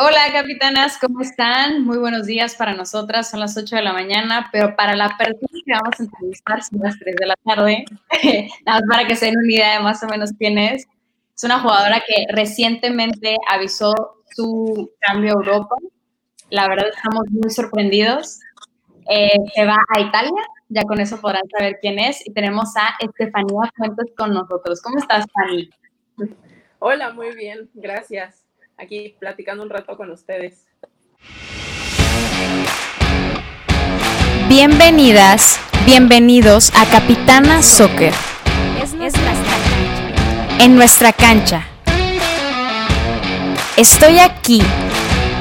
Hola, capitanas, ¿cómo están? Muy buenos días para nosotras, son las 8 de la mañana, pero para la persona que vamos a entrevistar son las 3 de la tarde, nada más para que se den una idea de más o menos quién es. Es una jugadora que recientemente avisó su cambio a Europa. La verdad estamos muy sorprendidos. Eh, se va a Italia, ya con eso podrán saber quién es. Y tenemos a Estefanía Fuentes con nosotros. ¿Cómo estás, Fanny? Hola, muy bien, gracias aquí platicando un rato con ustedes. Bienvenidas, bienvenidos a Capitana Soccer. En nuestra cancha. Estoy aquí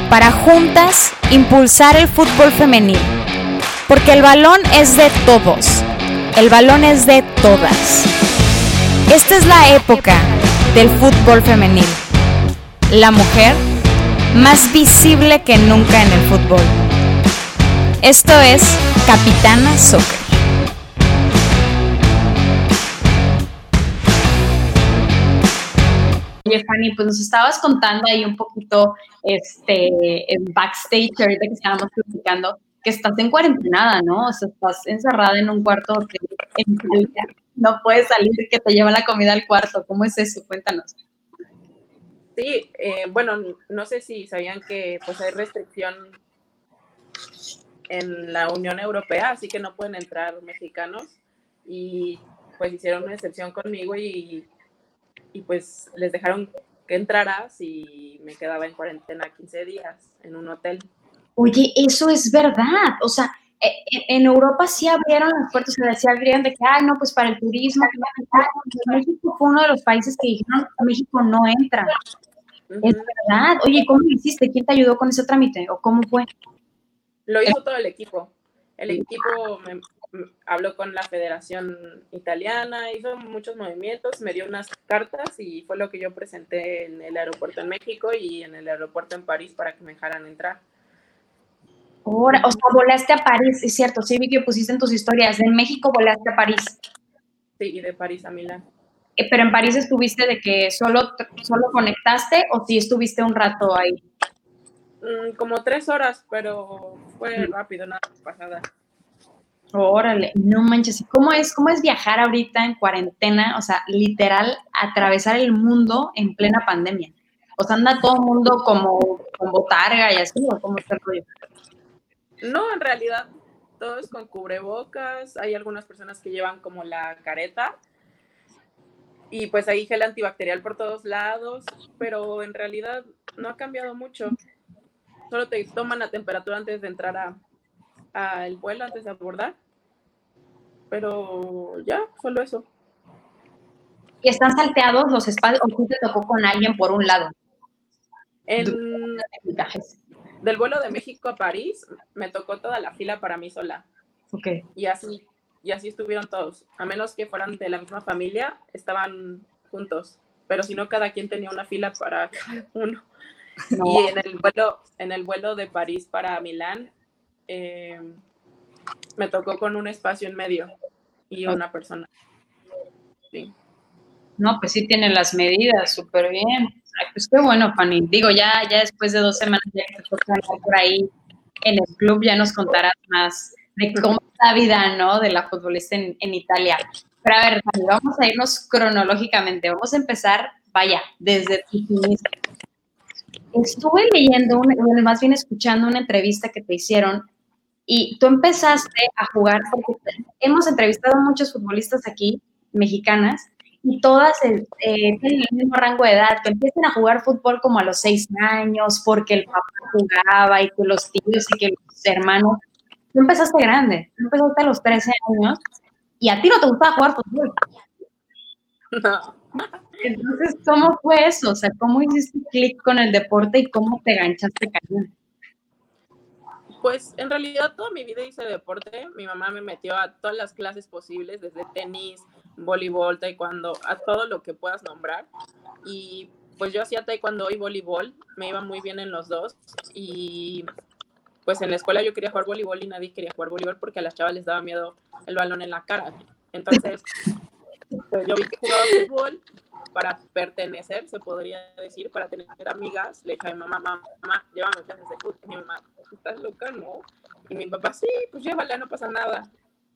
para juntas impulsar el fútbol femenil. Porque el balón es de todos. El balón es de todas. Esta es la época del fútbol femenil la mujer más visible que nunca en el fútbol. Esto es Capitana Soccer. Oye, Fanny, pues nos estabas contando ahí un poquito este, backstage, ahorita que estábamos platicando, que estás en cuarentena, ¿no? O sea, estás encerrada en un cuarto que no puedes salir, que te lleva la comida al cuarto. ¿Cómo es eso? Cuéntanos. Sí, eh, bueno, no sé si sabían que pues hay restricción en la Unión Europea, así que no pueden entrar mexicanos y pues hicieron una excepción conmigo y, y pues les dejaron que entrara si me quedaba en cuarentena 15 días en un hotel. Oye, eso es verdad, o sea, e, e, en Europa sí abrieron las puertas, se decía abrieron de que, ay, no, pues para el turismo, México fue uno de los países que dijeron, México no entra. Es verdad. Oye, ¿cómo lo hiciste? ¿Quién te ayudó con ese trámite? ¿O cómo fue? Lo hizo todo el equipo. El equipo me, habló con la Federación Italiana, hizo muchos movimientos, me dio unas cartas y fue lo que yo presenté en el aeropuerto en México y en el aeropuerto en París para que me dejaran entrar. Ahora, o sea, volaste a París, es cierto, sí vi que pusiste en tus historias, de México volaste a París. Sí, y de París a Milán. Eh, pero en París estuviste de que solo, solo conectaste o sí estuviste un rato ahí? Mm, como tres horas, pero fue rápido, nada pasada. Órale, no manches, ¿cómo es, ¿cómo es viajar ahorita en cuarentena? O sea, literal, atravesar el mundo en plena pandemia. O sea, anda todo el mundo como con botarga y así, ¿o cómo está el rollo? No, en realidad, todos con cubrebocas. Hay algunas personas que llevan como la careta, y pues hay gel antibacterial por todos lados, pero en realidad no ha cambiado mucho. Solo te toman la temperatura antes de entrar a, el vuelo, antes de abordar. Pero ya, solo eso. ¿Y están salteados los espacios o tú te tocó con alguien por un lado? En, del vuelo de México a París me tocó toda la fila para mí sola. Ok. Y así y así estuvieron todos. A menos que fueran de la misma familia, estaban juntos. Pero si no, cada quien tenía una fila para uno. Y en el vuelo, en el vuelo de París para Milán, eh, me tocó con un espacio en medio y una persona. Sí. No, pues sí tienen las medidas, súper bien. pues qué bueno, Fanny. Digo, ya, ya después de dos semanas ya que te toca por ahí en el club, ya nos contarás más de cómo la vida, ¿no? De la futbolista en, Italia. Pero a ver, vamos a irnos cronológicamente. Vamos a empezar, vaya, desde tu inicio. Estuve leyendo, bueno, más bien escuchando una entrevista que te hicieron y tú empezaste a jugar, porque hemos entrevistado a muchos futbolistas aquí, mexicanas, y todas eh, tienen el mismo rango de edad, que empiezan a jugar fútbol como a los seis años, porque el papá jugaba y que los tíos y que los hermanos Tú empezaste grande, tú empezaste a los 13 años y a ti no te gustaba jugar fútbol. No. Entonces, ¿cómo fue eso? O sea, ¿cómo hiciste clic con el deporte y cómo te ganchaste cañón? Pues en realidad toda mi vida hice deporte. Mi mamá me metió a todas las clases posibles, desde tenis, voleibol, taekwondo, a todo lo que puedas nombrar. Y pues yo hacía taekwondo y voleibol, me iba muy bien en los dos. Y pues en la escuela yo quería jugar voleibol y nadie quería jugar voleibol porque a las chavas les daba miedo el balón en la cara. Entonces, pues yo vi que jugaba fútbol para pertenecer, se podría decir, para tener amigas, le dije a mi mamá, mamá, llévame clases de fútbol. Y mi mamá, ¿estás loca? No. Y mi papá, sí, pues llévala, no pasa nada.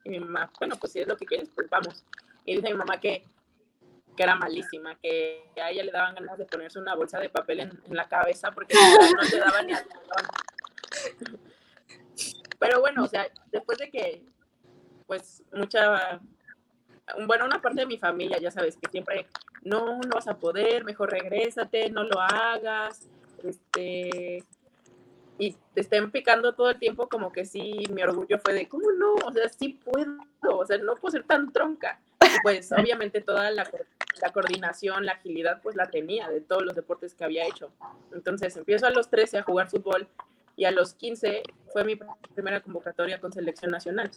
Y mi mamá, bueno, pues si es lo que quieres, pues vamos. Y dice mi mamá que, que era malísima, que a ella le daban ganas de ponerse una bolsa de papel en, la cabeza porque no le daban ni a Pero bueno, o sea, después de que, pues, mucha, bueno, una parte de mi familia, ya sabes, que siempre, no, no vas a poder, mejor regrésate, no lo hagas, este, y te estén picando todo el tiempo, como que sí, mi orgullo fue de, ¿cómo no? O sea, sí puedo, o sea, no puedo ser tan tronca. pues obviamente toda la, la, coordinación, la agilidad, pues la tenía de todos los deportes que había hecho. Entonces empiezo a los 13 a jugar fútbol y a los 15 fue mi primera convocatoria con selección nacional.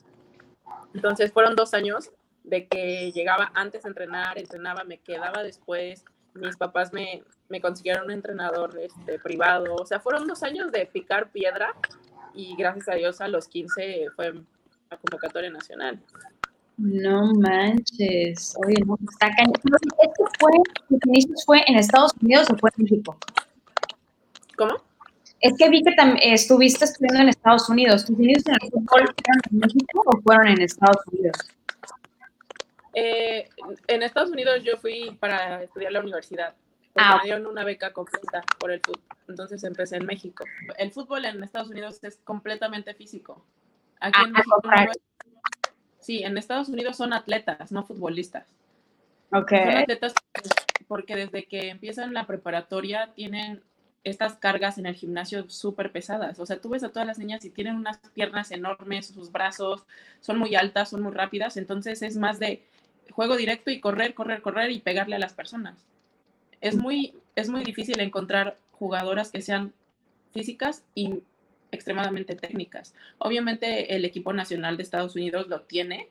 Entonces fueron dos años de que llegaba antes a entrenar, entrenaba, me quedaba después, mis papás me, me consiguieron un entrenador este, privado, o sea, fueron dos años de picar piedra y gracias a Dios a los 15 fue la convocatoria nacional. No manches, oye, no, está cañón. ¿Esto fue, fue en Estados Unidos o fue en México? ¿Cómo? Es que vi que estuviste estudiando en Estados Unidos. ¿Tus inicios en el fútbol fueron en México o fueron en Estados Unidos? Eh, en Estados Unidos yo fui para estudiar la universidad. Ah, me dieron una beca completa por el fútbol. Entonces empecé en México. El fútbol en Estados Unidos es completamente físico. Aquí en ah, México sí, en Estados Unidos son atletas, no futbolistas. Ok. Son atletas porque desde que empiezan la preparatoria tienen estas cargas en el gimnasio súper pesadas. O sea, tú ves a todas las niñas y tienen unas piernas enormes, sus brazos son muy altas, son muy rápidas, entonces es más de juego directo y correr, correr, correr y pegarle a las personas. Es muy, es muy difícil encontrar jugadoras que sean físicas y extremadamente técnicas. Obviamente el equipo nacional de Estados Unidos lo tiene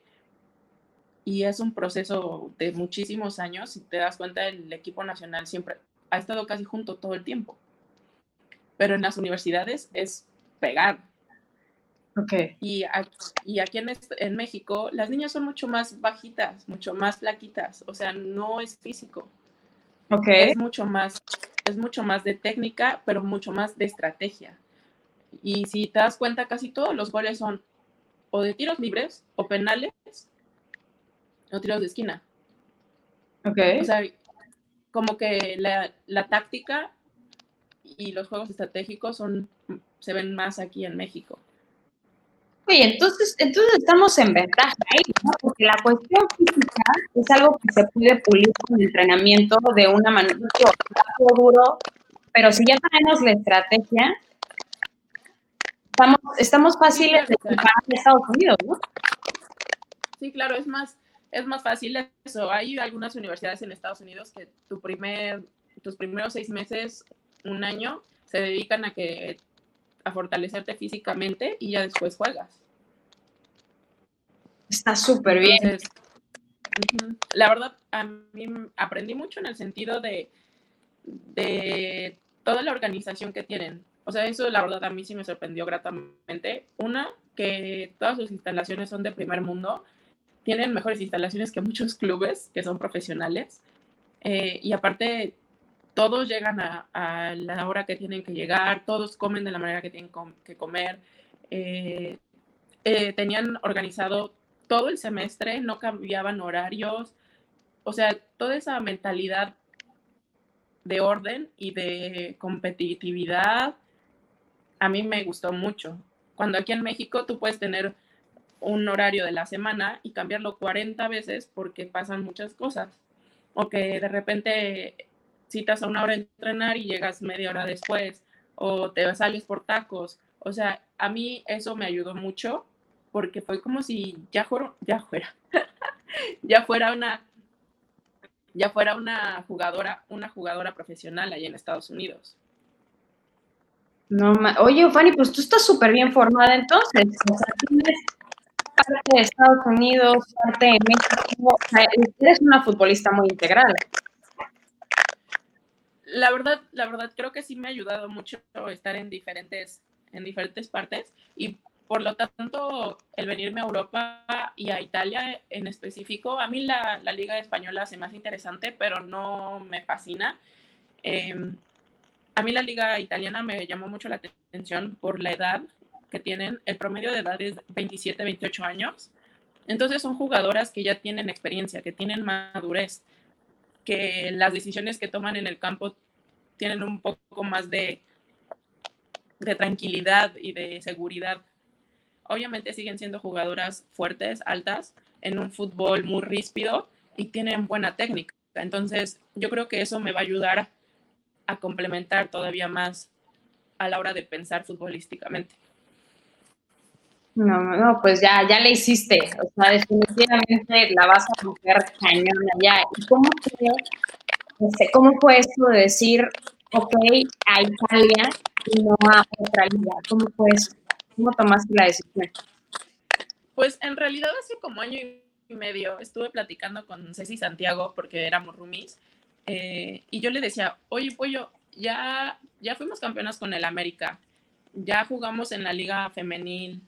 y es un proceso de muchísimos años. Si te das cuenta, el equipo nacional siempre ha estado casi junto todo el tiempo pero en las universidades es pegar. Okay. Y, y aquí en, en, México las niñas son mucho más bajitas, mucho más flaquitas, o sea, no es físico. Okay. Es mucho más, es mucho más de técnica, pero mucho más de estrategia. Y si te das cuenta, casi todos los goles son o de tiros libres, o penales, o tiros de esquina. Okay. O sea, como que la, la táctica y los juegos estratégicos son, se ven más aquí en México. Oye, entonces, entonces estamos en ventaja ahí, ¿no? Porque la cuestión física es algo que se puede pulir con el entrenamiento de una manera duro, pero si ya tenemos la estrategia, estamos, estamos fáciles de comparar en Estados Unidos, ¿no? Sí, claro, es más, es más fácil eso. Hay algunas universidades en Estados Unidos que tu primer, tus primeros seis meses un año se dedican a que a fortalecerte físicamente y ya después juegas. Está súper bien. la verdad, a mí aprendí mucho en el sentido de, de toda la organización que tienen. O sea, eso la verdad a mí sí me sorprendió gratamente. Una, que todas sus instalaciones son de primer mundo, tienen mejores instalaciones que muchos clubes que son profesionales. Eh, y aparte, todos llegan a, la hora que tienen que llegar, todos comen de la manera que tienen que comer. Eh, eh, tenían organizado todo el semestre, no cambiaban horarios, o sea, toda esa mentalidad de orden y de competitividad a mí me gustó mucho. Cuando aquí en México tú puedes tener un horario de la semana y cambiarlo 40 veces porque pasan muchas cosas. O que de repente citas a una hora entrenar y llegas media hora después, o te sales por tacos. O sea, a mí eso me ayudó mucho porque fue como si ya, fuera, ya fuera, ya fuera una, ya fuera una jugadora, una jugadora profesional allá en Estados Unidos. No, oye, Fanny, pues tú estás súper bien formada entonces. O sea, tienes parte de Estados Unidos, parte de México. O sea, eres una futbolista muy integral la verdad, la verdad creo que sí me ha ayudado mucho estar en diferentes, en diferentes partes y por lo tanto, el venirme a Europa y a Italia en específico, a mí la, la liga española se me hace interesante, pero no me fascina. Em, a mí la liga italiana me llamó mucho la atención por la edad que tienen. El promedio de edad es 27, 28 años. Entonces son jugadoras que ya tienen experiencia, que tienen madurez, que las decisiones que toman en el campo tienen un poco más de, tranquilidad y de seguridad obviamente siguen siendo jugadoras fuertes, altas, en un fútbol muy ríspido y tienen buena técnica. Entonces, yo creo que eso me va a ayudar a complementar todavía más a la hora de pensar futbolísticamente. No, no, pues ya, ya le hiciste. O sea, definitivamente la vas a meter cañón allá. ¿Y cómo fue, este, cómo fue esto de decir, ok, a Italia y no a otra liga? ¿Cómo fue eso? ¿Cómo tomaste la decisión? Pues en realidad hace como año y medio estuve platicando con Ceci Santiago porque éramos roomies eh, y yo le decía, oye Pollo, ya, ya fuimos campeonas con el América, ya jugamos en la liga femenil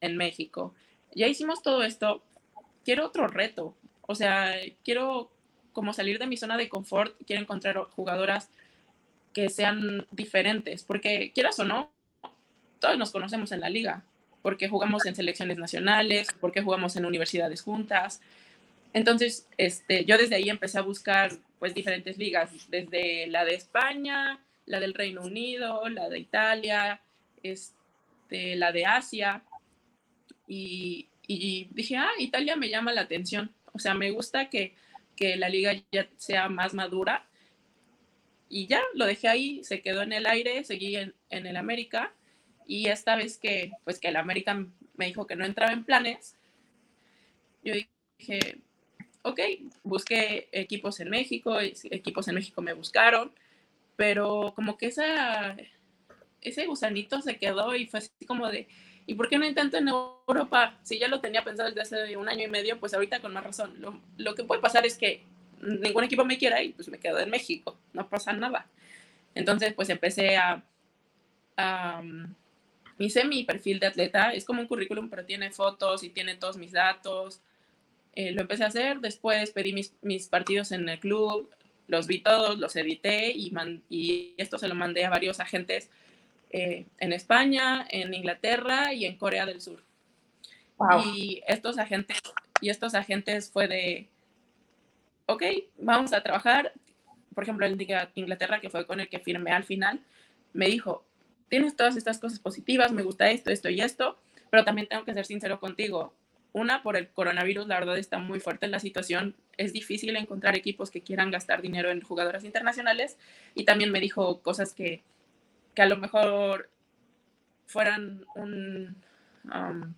en México, ya hicimos todo esto, quiero otro reto, o sea, quiero como salir de mi zona de confort, quiero encontrar jugadoras que sean diferentes, porque quieras o no, todos nos conocemos en la liga, porque jugamos en selecciones nacionales, porque jugamos en universidades juntas. Entonces, este, yo desde ahí empecé a buscar pues diferentes ligas, desde la de España, la del Reino Unido, la de Italia, este, la de Asia. Y, y, dije, ah, Italia me llama la atención. O sea, me gusta que, que la liga ya sea más madura. Y ya lo dejé ahí, se quedó en el aire, seguí en, en el América y esta vez que, pues que el América me dijo que no entraba en planes, yo dije, ok, busqué equipos en México, equipos en México me buscaron, pero como que esa, ese gusanito se quedó y fue así como de, ¿y por qué no intento en Europa? Si ya lo tenía pensado desde hace un año y medio, pues ahorita con más razón. Lo, lo que puede pasar es que ningún equipo me quiera y pues me quedo en México, no pasa nada. Entonces, pues empecé a, a hice mi perfil de atleta, es como un currículum, pero tiene fotos y tiene todos mis datos. Eh, lo empecé a hacer, después pedí mis, mis, partidos en el club, los vi todos, los edité y, y esto se lo mandé a varios agentes eh, en España, en Inglaterra y en Corea del Sur. Y estos agentes, y estos agentes fue de, ok, vamos a trabajar. Por ejemplo, en Inglaterra, que fue con el que firmé al final, me dijo, tienes todas estas cosas positivas, me gusta esto, esto y esto, pero también tengo que ser sincero contigo. Una, por el coronavirus, la verdad está muy fuerte la situación. Es difícil encontrar equipos que quieran gastar dinero en jugadoras internacionales. Y también me dijo cosas que, que a lo mejor fueran un, um,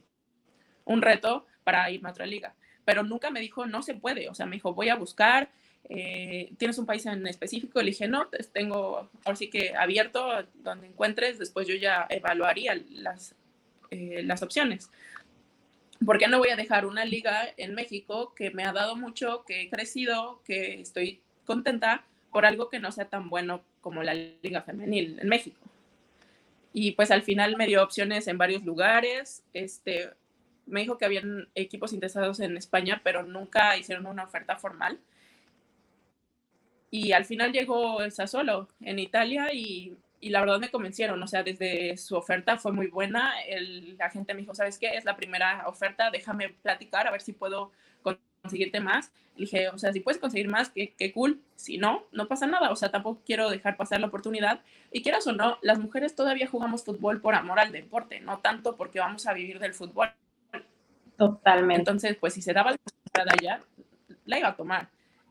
un reto para ir a otra liga. Pero nunca me dijo, no se puede. O sea, me dijo, voy a buscar, eh, ¿tienes un país en específico? Le dije, no, tengo, ahora sí que abierto donde encuentres, después yo ya evaluaría las, eh, las opciones. ¿Por qué no voy a dejar una liga en México que me ha dado mucho, que he crecido, que estoy contenta por algo que no sea tan bueno como la liga femenil en México? Y pues al final me dio opciones en varios lugares. Este, me dijo que habían equipos interesados en España, pero nunca hicieron una oferta formal. Y al final llegó el Sassuolo en Italia y, y, la verdad me convencieron, o sea, desde su oferta fue muy buena. El, la gente me dijo, ¿sabes qué? Es la primera oferta, déjame platicar a ver si puedo conseguirte más. Le dije, o sea, si puedes conseguir más, qué, qué cool. Si no, no pasa nada, o sea, tampoco quiero dejar pasar la oportunidad. Y quieras o no, las mujeres todavía jugamos fútbol por amor al deporte, no tanto porque vamos a vivir del fútbol. Totalmente. Entonces, pues si se daba la oportunidad allá, la iba a tomar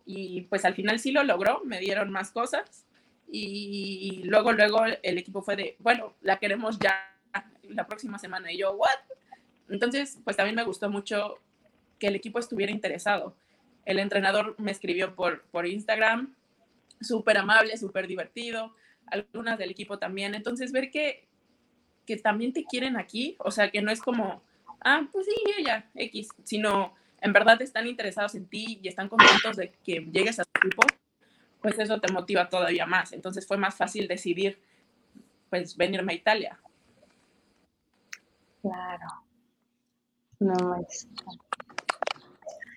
y pues al final sí lo logró, me dieron más cosas y luego, luego el equipo fue de, bueno, la queremos ya la próxima semana y yo, ¿what? Entonces, pues también me gustó mucho que el equipo estuviera interesado. El entrenador me escribió por, por Instagram, súper amable, súper divertido, algunas del equipo también. Entonces, ver que, que también te quieren aquí, o sea, que no es como, ah, pues sí, ella, X, sino en verdad están interesados en ti y están contentos de que llegues a su equipo, pues eso te motiva todavía más. Entonces fue más fácil decidir, pues, venirme a Italia. Claro. No es.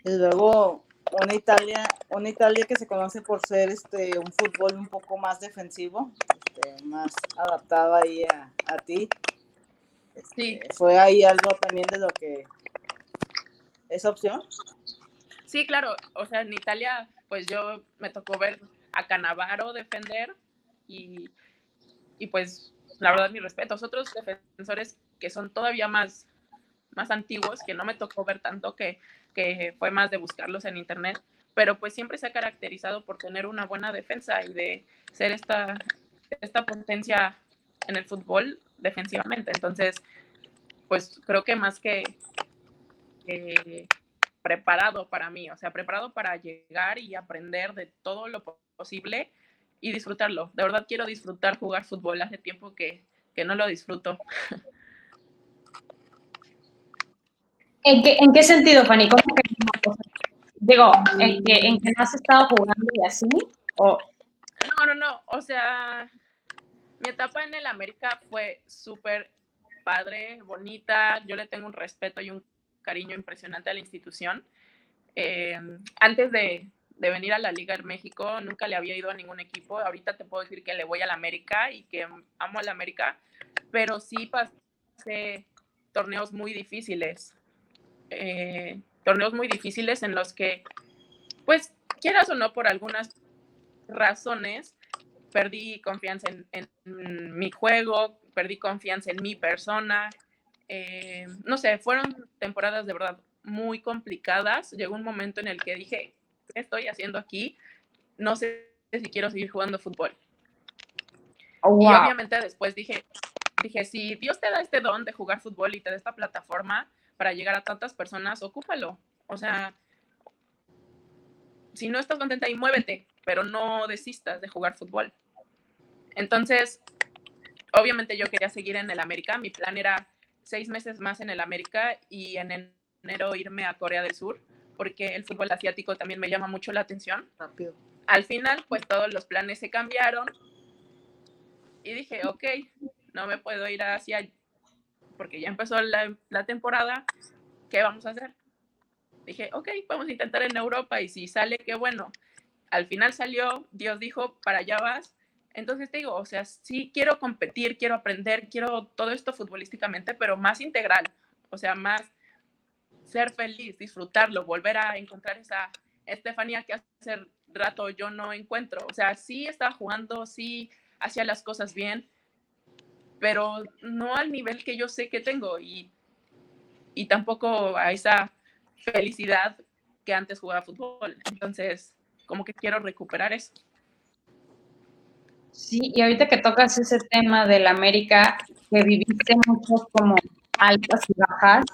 Y luego una Italia, una Italia que se conoce por ser este un fútbol un poco más defensivo, este, más adaptado ahí a, a ti. sí. Este, ¿Fue ahí algo también de lo que es opción? Sí, claro. O sea, en Italia, pues yo me tocó ver a Canavaro defender y, y pues la verdad mi respeto. Otros defensores que son todavía más, más antiguos, que no me tocó ver tanto, que, que fue más de buscarlos en internet, pero pues siempre se ha caracterizado por tener una buena defensa y de ser esta, esta potencia en el fútbol defensivamente. Entonces, pues creo que más que, preparado para mí, o sea, preparado para llegar y aprender de todo lo posible y disfrutarlo. De verdad quiero disfrutar jugar fútbol. Hace tiempo que, que no lo disfruto. ¿En qué, ¿En qué sentido, Fanny? ¿Cómo que, digo, ¿en que, ¿en que no has estado jugando y así? ¿O? No, no, no. O sea, mi etapa en el América fue súper padre, bonita. Yo le tengo un respeto y un cariño impresionante a la institución. Eh, antes de, de, venir a la Liga en México, nunca le había ido a ningún equipo. Ahorita te puedo decir que le voy a la América y que amo a la América, pero sí pasé torneos muy difíciles. Eh, torneos muy difíciles en los que, pues, quieras o no, por algunas razones, perdí confianza en, mi juego, perdí confianza en mi persona. Eh, no sé, fueron temporadas de verdad muy complicadas. Llegó un momento en el que dije, ¿qué estoy haciendo aquí? No sé si quiero seguir jugando fútbol. Oh, y obviamente después dije, dije, si Dios te da este don de jugar fútbol y te da esta plataforma, para llegar a tantas personas, ocúpalo. O sea, si no estás contenta ahí, muévete, pero no desistas de jugar fútbol. Entonces, obviamente yo quería seguir en el América. Mi plan era seis meses más en el América y en enero irme a Corea del Sur, porque el fútbol asiático también me llama mucho la atención. Rápido. Al final, pues todos los planes se cambiaron y dije, ok, no me puedo ir hacia porque ya empezó la, temporada, ¿qué vamos a hacer? Dije, ok, vamos a intentar en Europa y si sale, qué bueno. Al final salió, Dios dijo, para allá vas. Entonces te digo, o sea, sí quiero competir, quiero aprender, quiero todo esto futbolísticamente, pero más integral, o sea, más ser feliz, disfrutarlo, volver a encontrar esa Estefanía que hace rato yo no encuentro. O sea, sí estaba jugando, sí hacía las cosas bien, pero no al nivel que yo sé que tengo y, y tampoco a esa felicidad que antes jugaba fútbol. Entonces, como que quiero recuperar eso. Sí, y ahorita que tocas ese tema del América, que viviste mucho como altas y bajas,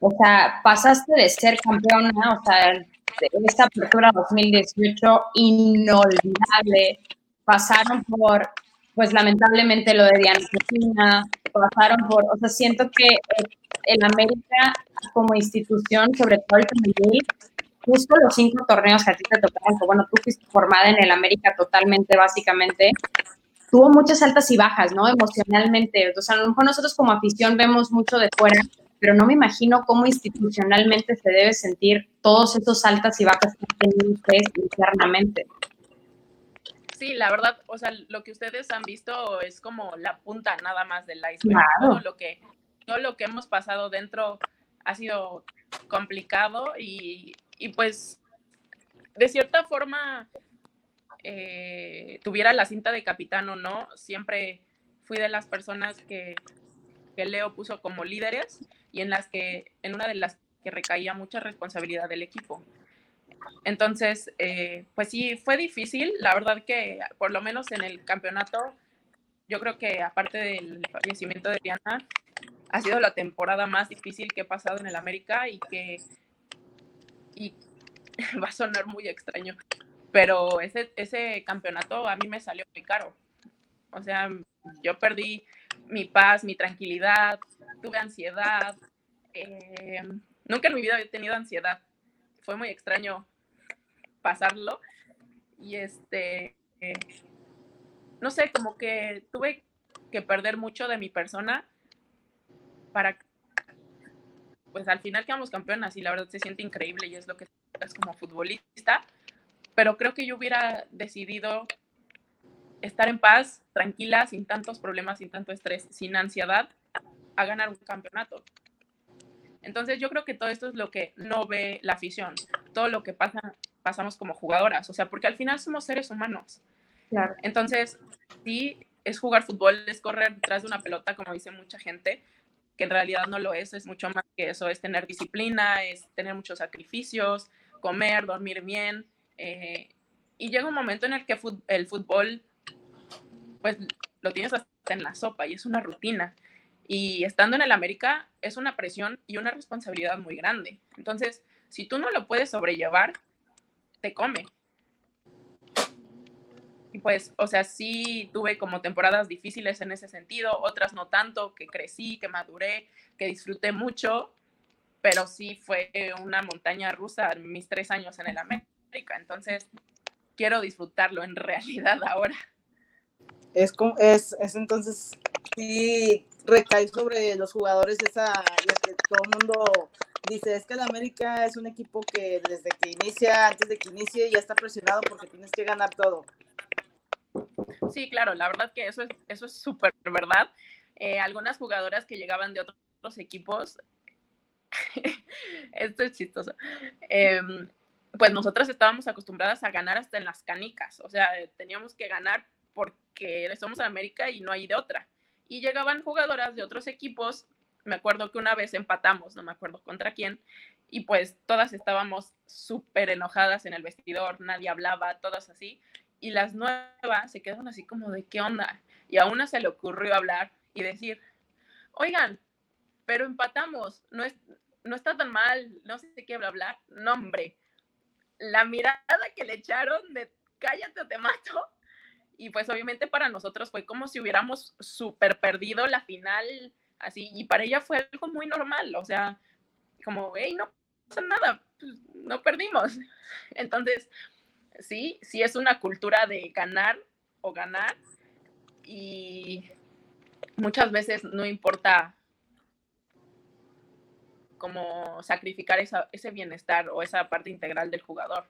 o sea, pasaste de ser campeona, o sea, de esta apertura 2018 inolvidable, pasaron por pues lamentablemente lo de Diana Cristina, pasaron por, o sea, siento que el América como institución, sobre todo el femenil, justo los cinco torneos que a ti te tocaron, que bueno, tú fuiste formada en el América totalmente, básicamente, tuvo muchas altas y bajas, ¿no? Emocionalmente. O sea, a lo mejor nosotros como afición vemos mucho de fuera, pero no me imagino cómo institucionalmente se debe sentir todos esos altas y bajas que tenido ustedes internamente. Sí, la verdad, o sea, lo que ustedes han visto es como la punta nada más del iceberg. Todo lo que todo lo que hemos pasado dentro ha sido complicado y, pues de cierta forma eh, tuviera la cinta de capitán o no, siempre fui de las personas que, que Leo puso como líderes y en las que, en una de las que recaía mucha responsabilidad del equipo. Entonces, eh, pues sí, fue difícil. La verdad que por lo menos en el campeonato, yo creo que aparte del fallecimiento de Diana, ha sido la temporada más difícil que he pasado en el América y que y va a sonar muy extraño, pero ese, ese campeonato a mí me salió muy caro. O sea, yo perdí mi paz, mi tranquilidad, tuve ansiedad. Eh, nunca en mi vida había tenido ansiedad. Fue muy extraño pasarlo. Y este, eh, no sé, como que tuve que perder mucho de mi persona para, pues al final quedamos campeonas y la verdad se siente increíble y es lo que es como futbolista, pero creo que yo hubiera decidido estar en paz, tranquila, sin tantos problemas, sin tanto estrés, sin ansiedad, a ganar un campeonato. Entonces yo creo que todo esto es lo que no ve la afición, todo lo que pasa, pasamos como jugadoras, o sea, porque al final somos seres humanos. Claro. Entonces, sí, es jugar fútbol, es correr detrás de una pelota, como dice mucha gente, que en realidad no lo es, es mucho más que eso, es tener disciplina, es tener muchos sacrificios, comer, dormir bien. Eh, y llega un momento en el que el fútbol, pues lo tienes hasta en la sopa y es una rutina. Y estando en el América es una presión y una responsabilidad muy grande. Entonces, si tú no lo puedes sobrellevar, te come pues, o sea, sí tuve como temporadas difíciles en ese sentido, otras no tanto, que crecí, que maduré, que disfruté mucho, pero sí fue una montaña rusa mis tres años en el América. Entonces, quiero disfrutarlo en realidad ahora. Es, es, es entonces, sí, recae sobre los jugadores esa, lo que todo el mundo dice, es que el América es un equipo que desde que inicia, antes de que inicie, ya está presionado porque tienes que ganar todo. Sí, claro, la verdad que eso es eso es súper verdad. Eh, algunas jugadoras que llegaban de otros equipos, esto es chistoso, em, pues nosotras estábamos acostumbradas a ganar hasta en las canicas, o sea, teníamos que ganar porque somos América y no hay de otra. Y llegaban jugadoras de otros equipos, me acuerdo que una vez empatamos, no me acuerdo contra quién, y pues todas estábamos súper enojadas en el vestidor, nadie hablaba, todas así, y las nuevas se quedan así como de qué onda. Y a una se le ocurrió hablar y decir, oigan, pero empatamos, no, es, no está tan mal, no sé qué bla, bla. No, hombre, la mirada que le echaron de cállate o te mato. Y pues obviamente para nosotros fue como si hubiéramos súper perdido la final, así, y para ella fue algo muy normal, o sea, como, hey, no pasa nada, pues, no perdimos. Entonces, sí, sí es una cultura de ganar o ganar y muchas veces no importa como sacrificar ese bienestar o esa parte integral del jugador.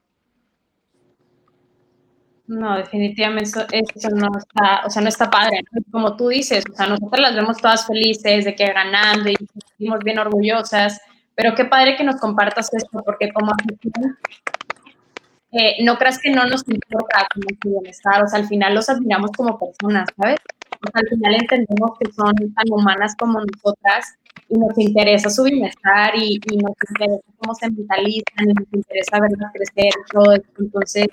No, definitivamente eso, no está, o sea, no está padre. Como tú dices, o sea, nosotros las vemos todas felices de que ganando y sentimos bien orgullosas, pero qué padre que nos compartas esto, porque como eh, no creas que no nos importa como su bienestar, o sea, al final los admiramos como personas, ¿sabes? O sea, al final entendemos que son tan humanas como nosotras y nos interesa su bienestar y, nos interesa cómo se mentalizan y nos interesa verlas crecer y todo eso. Entonces,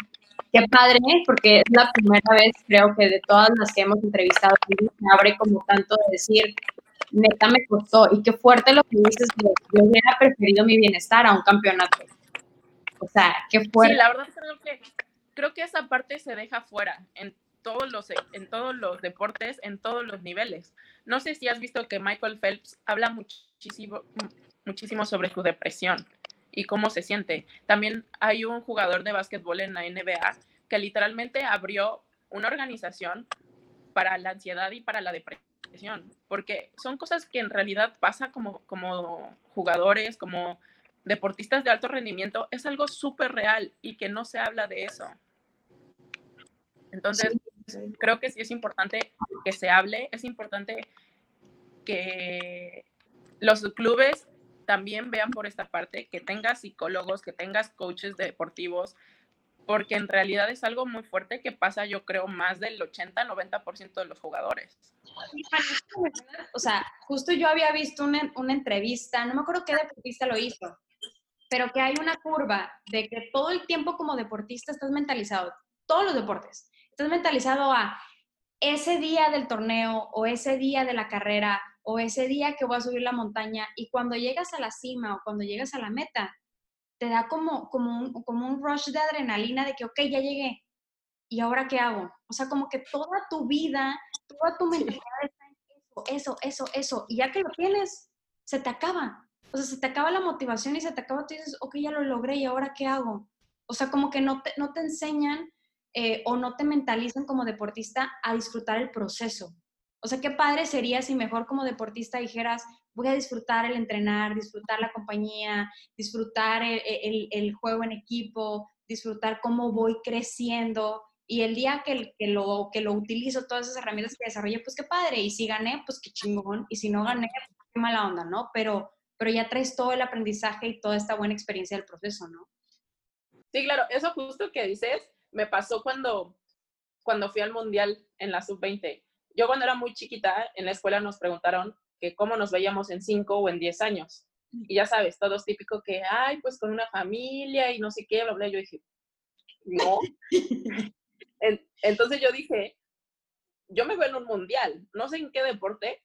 qué padre, porque es la primera vez, creo que de todas las que hemos entrevistado, me abre como tanto de decir, neta me costó y qué fuerte lo que dices, yo hubiera preferido mi bienestar a un campeonato. O sea, qué fuerte. Sí, la verdad creo que, creo que esa parte se deja fuera en todos los en todos los deportes, en todos los niveles. No sé si has visto que Michael Phelps habla muchísimo, muchísimo sobre su depresión y cómo se siente. También hay un jugador de básquetbol en la NBA que literalmente abrió una organización para la ansiedad y para la depresión, porque son cosas que en realidad pasa como, como jugadores, como deportistas de alto rendimiento es algo súper real y que no se habla de eso. Entonces, creo que sí es importante que se hable, es importante que los clubes también vean por esta parte, que tengas psicólogos, que tengas coaches deportivos, porque en realidad es algo muy fuerte que pasa, yo creo, más del 80-90% de los jugadores. O sea, justo yo había visto una, una, entrevista, no me acuerdo qué deportista lo hizo, pero que hay una curva de que todo el tiempo como deportista estás mentalizado, todos los deportes, estás mentalizado a ese día del torneo o ese día de la carrera o ese día que voy a subir la montaña y cuando llegas a la cima o cuando llegas a la meta, te da como, como, un, como un rush de adrenalina de que, ok, ya llegué, ¿y ahora qué hago? O sea, como que toda tu vida, toda tu mentalidad está en eso, eso, eso, eso, y ya que lo tienes, se te acaba o sea, se te acaba la motivación y se te acaba, tú dices, ok, ya lo logré y ahora qué hago. O sea, como que no te, no te enseñan eh, o no te mentalizan como deportista a disfrutar el proceso. O sea, qué padre sería si mejor como deportista dijeras, voy a disfrutar el entrenar, disfrutar la compañía, disfrutar el, juego en equipo, disfrutar cómo voy creciendo. Y el día que, que, lo, que lo utilizo, todas esas herramientas que desarrollé, pues qué padre. Y si gané, pues qué chingón. Y si no gané, pues qué mala onda, ¿no? Pero, pero ya traes todo el aprendizaje y toda esta buena experiencia del proceso, ¿no? Sí, claro. Eso justo que dices me pasó cuando, cuando fui al Mundial en la Sub-20 yo cuando era muy chiquita, en la escuela nos preguntaron que cómo nos veíamos en cinco o en diez años. Y ya sabes, todo es típico que, ay, pues con una familia y no sé qué, bla, bla. Yo dije, no. Entonces yo dije, yo me veo en un mundial, no sé en qué deporte,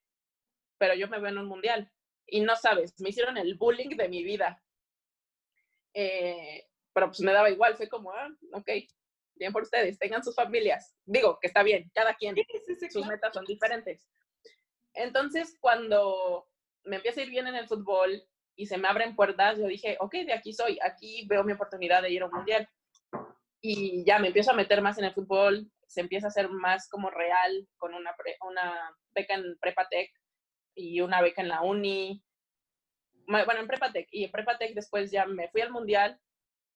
pero yo me veo en un mundial. Y no sabes, me hicieron el bullying de mi vida. Eh, pero pues me daba igual, fue como, ah, ok, bien por ustedes, tengan sus familias. Digo que está bien, cada quien, sus metas son diferentes. Entonces, cuando me empieza a ir bien en el fútbol y se me abren puertas, yo dije, ok, de aquí soy, aquí veo mi oportunidad de ir a un mundial. Y ya me empiezo a meter más en el fútbol, se empieza a hacer más como real, con una, una beca en Prepatec y una beca en la uni. Bueno, en Prepatec. Y en Prepatec después ya me fui al mundial,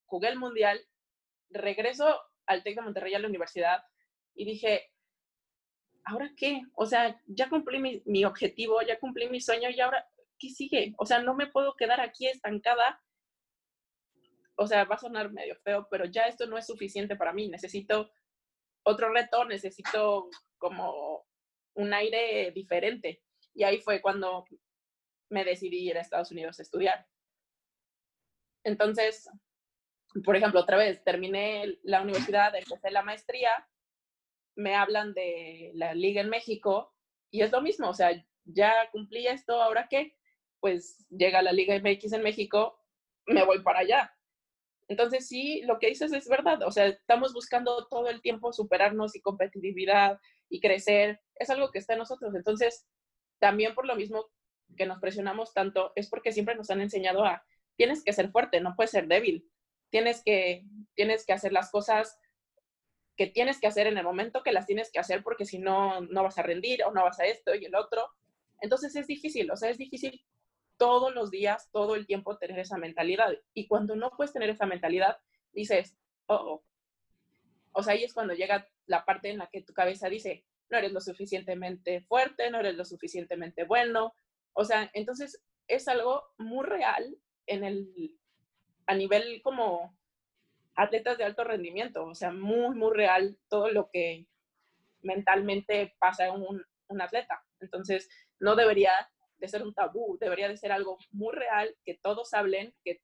jugué el mundial, regreso al TEC de Monterrey a la universidad y dije, ¿ahora qué? O sea, ya cumplí mi, objetivo, ya cumplí mi sueño y ahora, ¿qué sigue? O sea, no me puedo quedar aquí estancada. O sea, va a sonar medio feo, pero ya esto no es suficiente para mí. Necesito otro reto, necesito como un aire diferente. Y ahí fue cuando me decidí ir a Estados Unidos a estudiar. Entonces, por ejemplo, otra vez, terminé la universidad, empecé la maestría, me hablan de la liga en México y es lo mismo, o sea, ya cumplí esto, ¿ahora qué? Pues llega la Liga MX en México, me voy para allá. Entonces sí, lo que dices es verdad, o sea, estamos buscando todo el tiempo superarnos y competitividad y crecer, es algo que está en nosotros. Entonces, también por lo mismo que nos presionamos tanto, es porque siempre nos han enseñado a, tienes que ser fuerte, no puedes ser débil tienes que, tienes que hacer las cosas que tienes que hacer en el momento que las tienes que hacer porque si no, no vas a rendir o no vas a esto y el otro. Entonces es difícil, o sea, es difícil todos los días, todo el tiempo tener esa mentalidad. Y cuando no puedes tener esa mentalidad, dices, oh, oh. O sea, ahí es cuando llega la parte en la que tu cabeza dice, no eres lo suficientemente fuerte, no eres lo suficientemente bueno. O sea, entonces es algo muy real en el, a nivel como atletas de alto rendimiento, o sea, muy, muy real todo lo que mentalmente pasa en un, un atleta. Entonces, no debería de ser un tabú, debería de ser algo muy real, que todos hablen, que,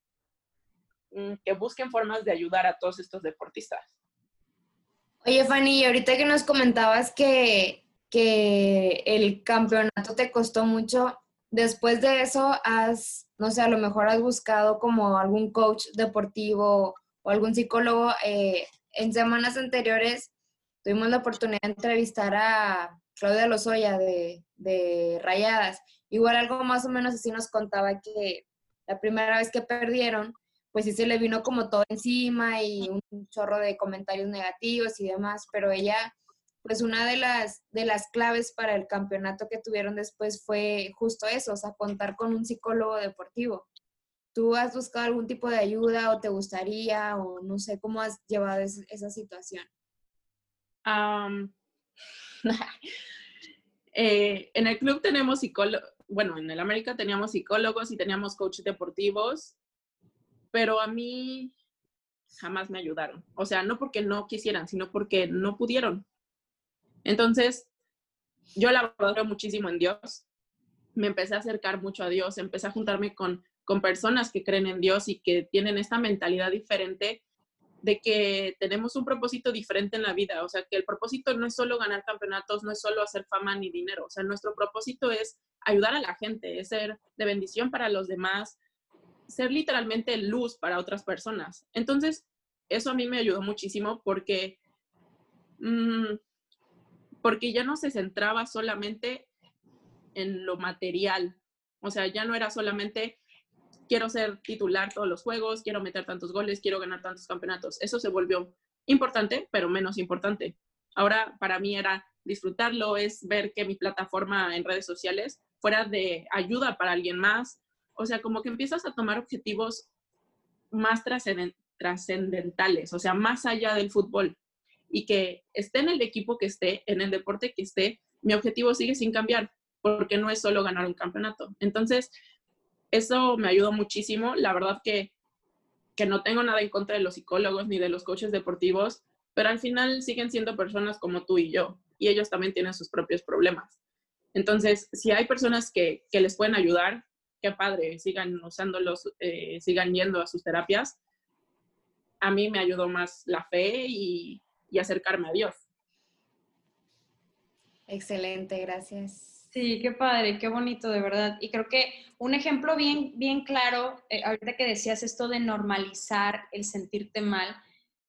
mm, que busquen formas de ayudar a todos estos deportistas. Oye, Fanny, ahorita que nos comentabas que, que el campeonato te costó mucho, después de eso has, no sé, a lo mejor has buscado como algún coach deportivo o algún psicólogo. Eh, en semanas anteriores tuvimos la oportunidad de entrevistar a Claudia Lozoya de, de Rayadas. Igual algo más o menos así nos contaba que la primera vez que perdieron, pues sí se le vino como todo encima y un chorro de comentarios negativos y demás, pero ella pues una de las, de las claves para el campeonato que tuvieron después fue justo eso, o sea, contar con un psicólogo deportivo. ¿Tú has buscado algún tipo de ayuda o te gustaría o no sé cómo has llevado esa situación? Eh, en el club tenemos psicólogos, bueno, en el América teníamos psicólogos y teníamos coaches deportivos, pero a mí jamás me ayudaron. O sea, no porque no quisieran, sino porque no pudieron. Entonces, yo la valoro muchísimo en Dios. Me empecé a acercar mucho a Dios, empecé a juntarme con, con personas que creen en Dios y que tienen esta mentalidad diferente de que tenemos un propósito diferente en la vida. O sea, que el propósito no es solo ganar campeonatos, no es solo hacer fama ni dinero. O sea, nuestro propósito es ayudar a la gente, es ser de bendición para los demás, ser literalmente luz para otras personas. Entonces, eso a mí me ayudó muchísimo porque mmm, porque ya no se centraba solamente en lo material. O sea, ya no era solamente quiero ser titular todos los juegos, quiero meter tantos goles, quiero ganar tantos campeonatos. Eso se volvió importante, pero menos importante. Ahora para mí era disfrutarlo, es ver que mi plataforma en redes sociales fuera de ayuda para alguien más. O sea, como que empiezas a tomar objetivos más trascendentales, o sea, más allá del fútbol. Y que esté en el equipo que esté, en el deporte que esté, mi objetivo sigue sin cambiar, porque no es solo ganar un campeonato. Entonces, eso me ayudó muchísimo. La verdad que, que no tengo nada en contra de los psicólogos ni de los coaches deportivos, pero al final siguen siendo personas como tú y yo, y ellos también tienen sus propios problemas. Entonces, si hay personas que, que les pueden ayudar, qué padre, sigan usándolos, eh, sigan yendo a sus terapias. A mí me ayudó más la fe y, y acercarme a Dios. Excelente, gracias. Sí, qué padre, qué bonito, de verdad. Y creo que un ejemplo bien, bien claro, eh, ahorita que decías esto de normalizar el sentirte mal,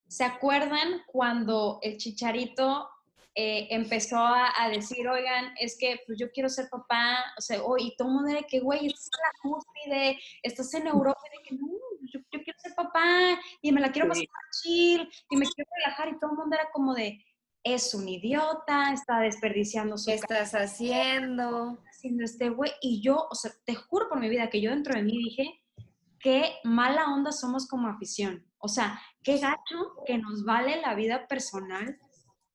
¿se acuerdan cuando el chicharito eh, empezó a, decir, oigan, es que pues yo quiero ser papá, o sea, oh, y todo el mundo de que, güey, estás en la cúspide, estás en Europa, de que no, yo, quiero ser papá, y me la quiero pasar chill, y me quiero relajar, y todo el mundo era como de, es un idiota, está desperdiciando su... ¿Qué estás haciendo? Haciendo este güey, y yo, o sea, te juro por mi vida que yo dentro de mí dije, qué mala onda somos como afición. O sea, qué gacho que nos vale la vida personal.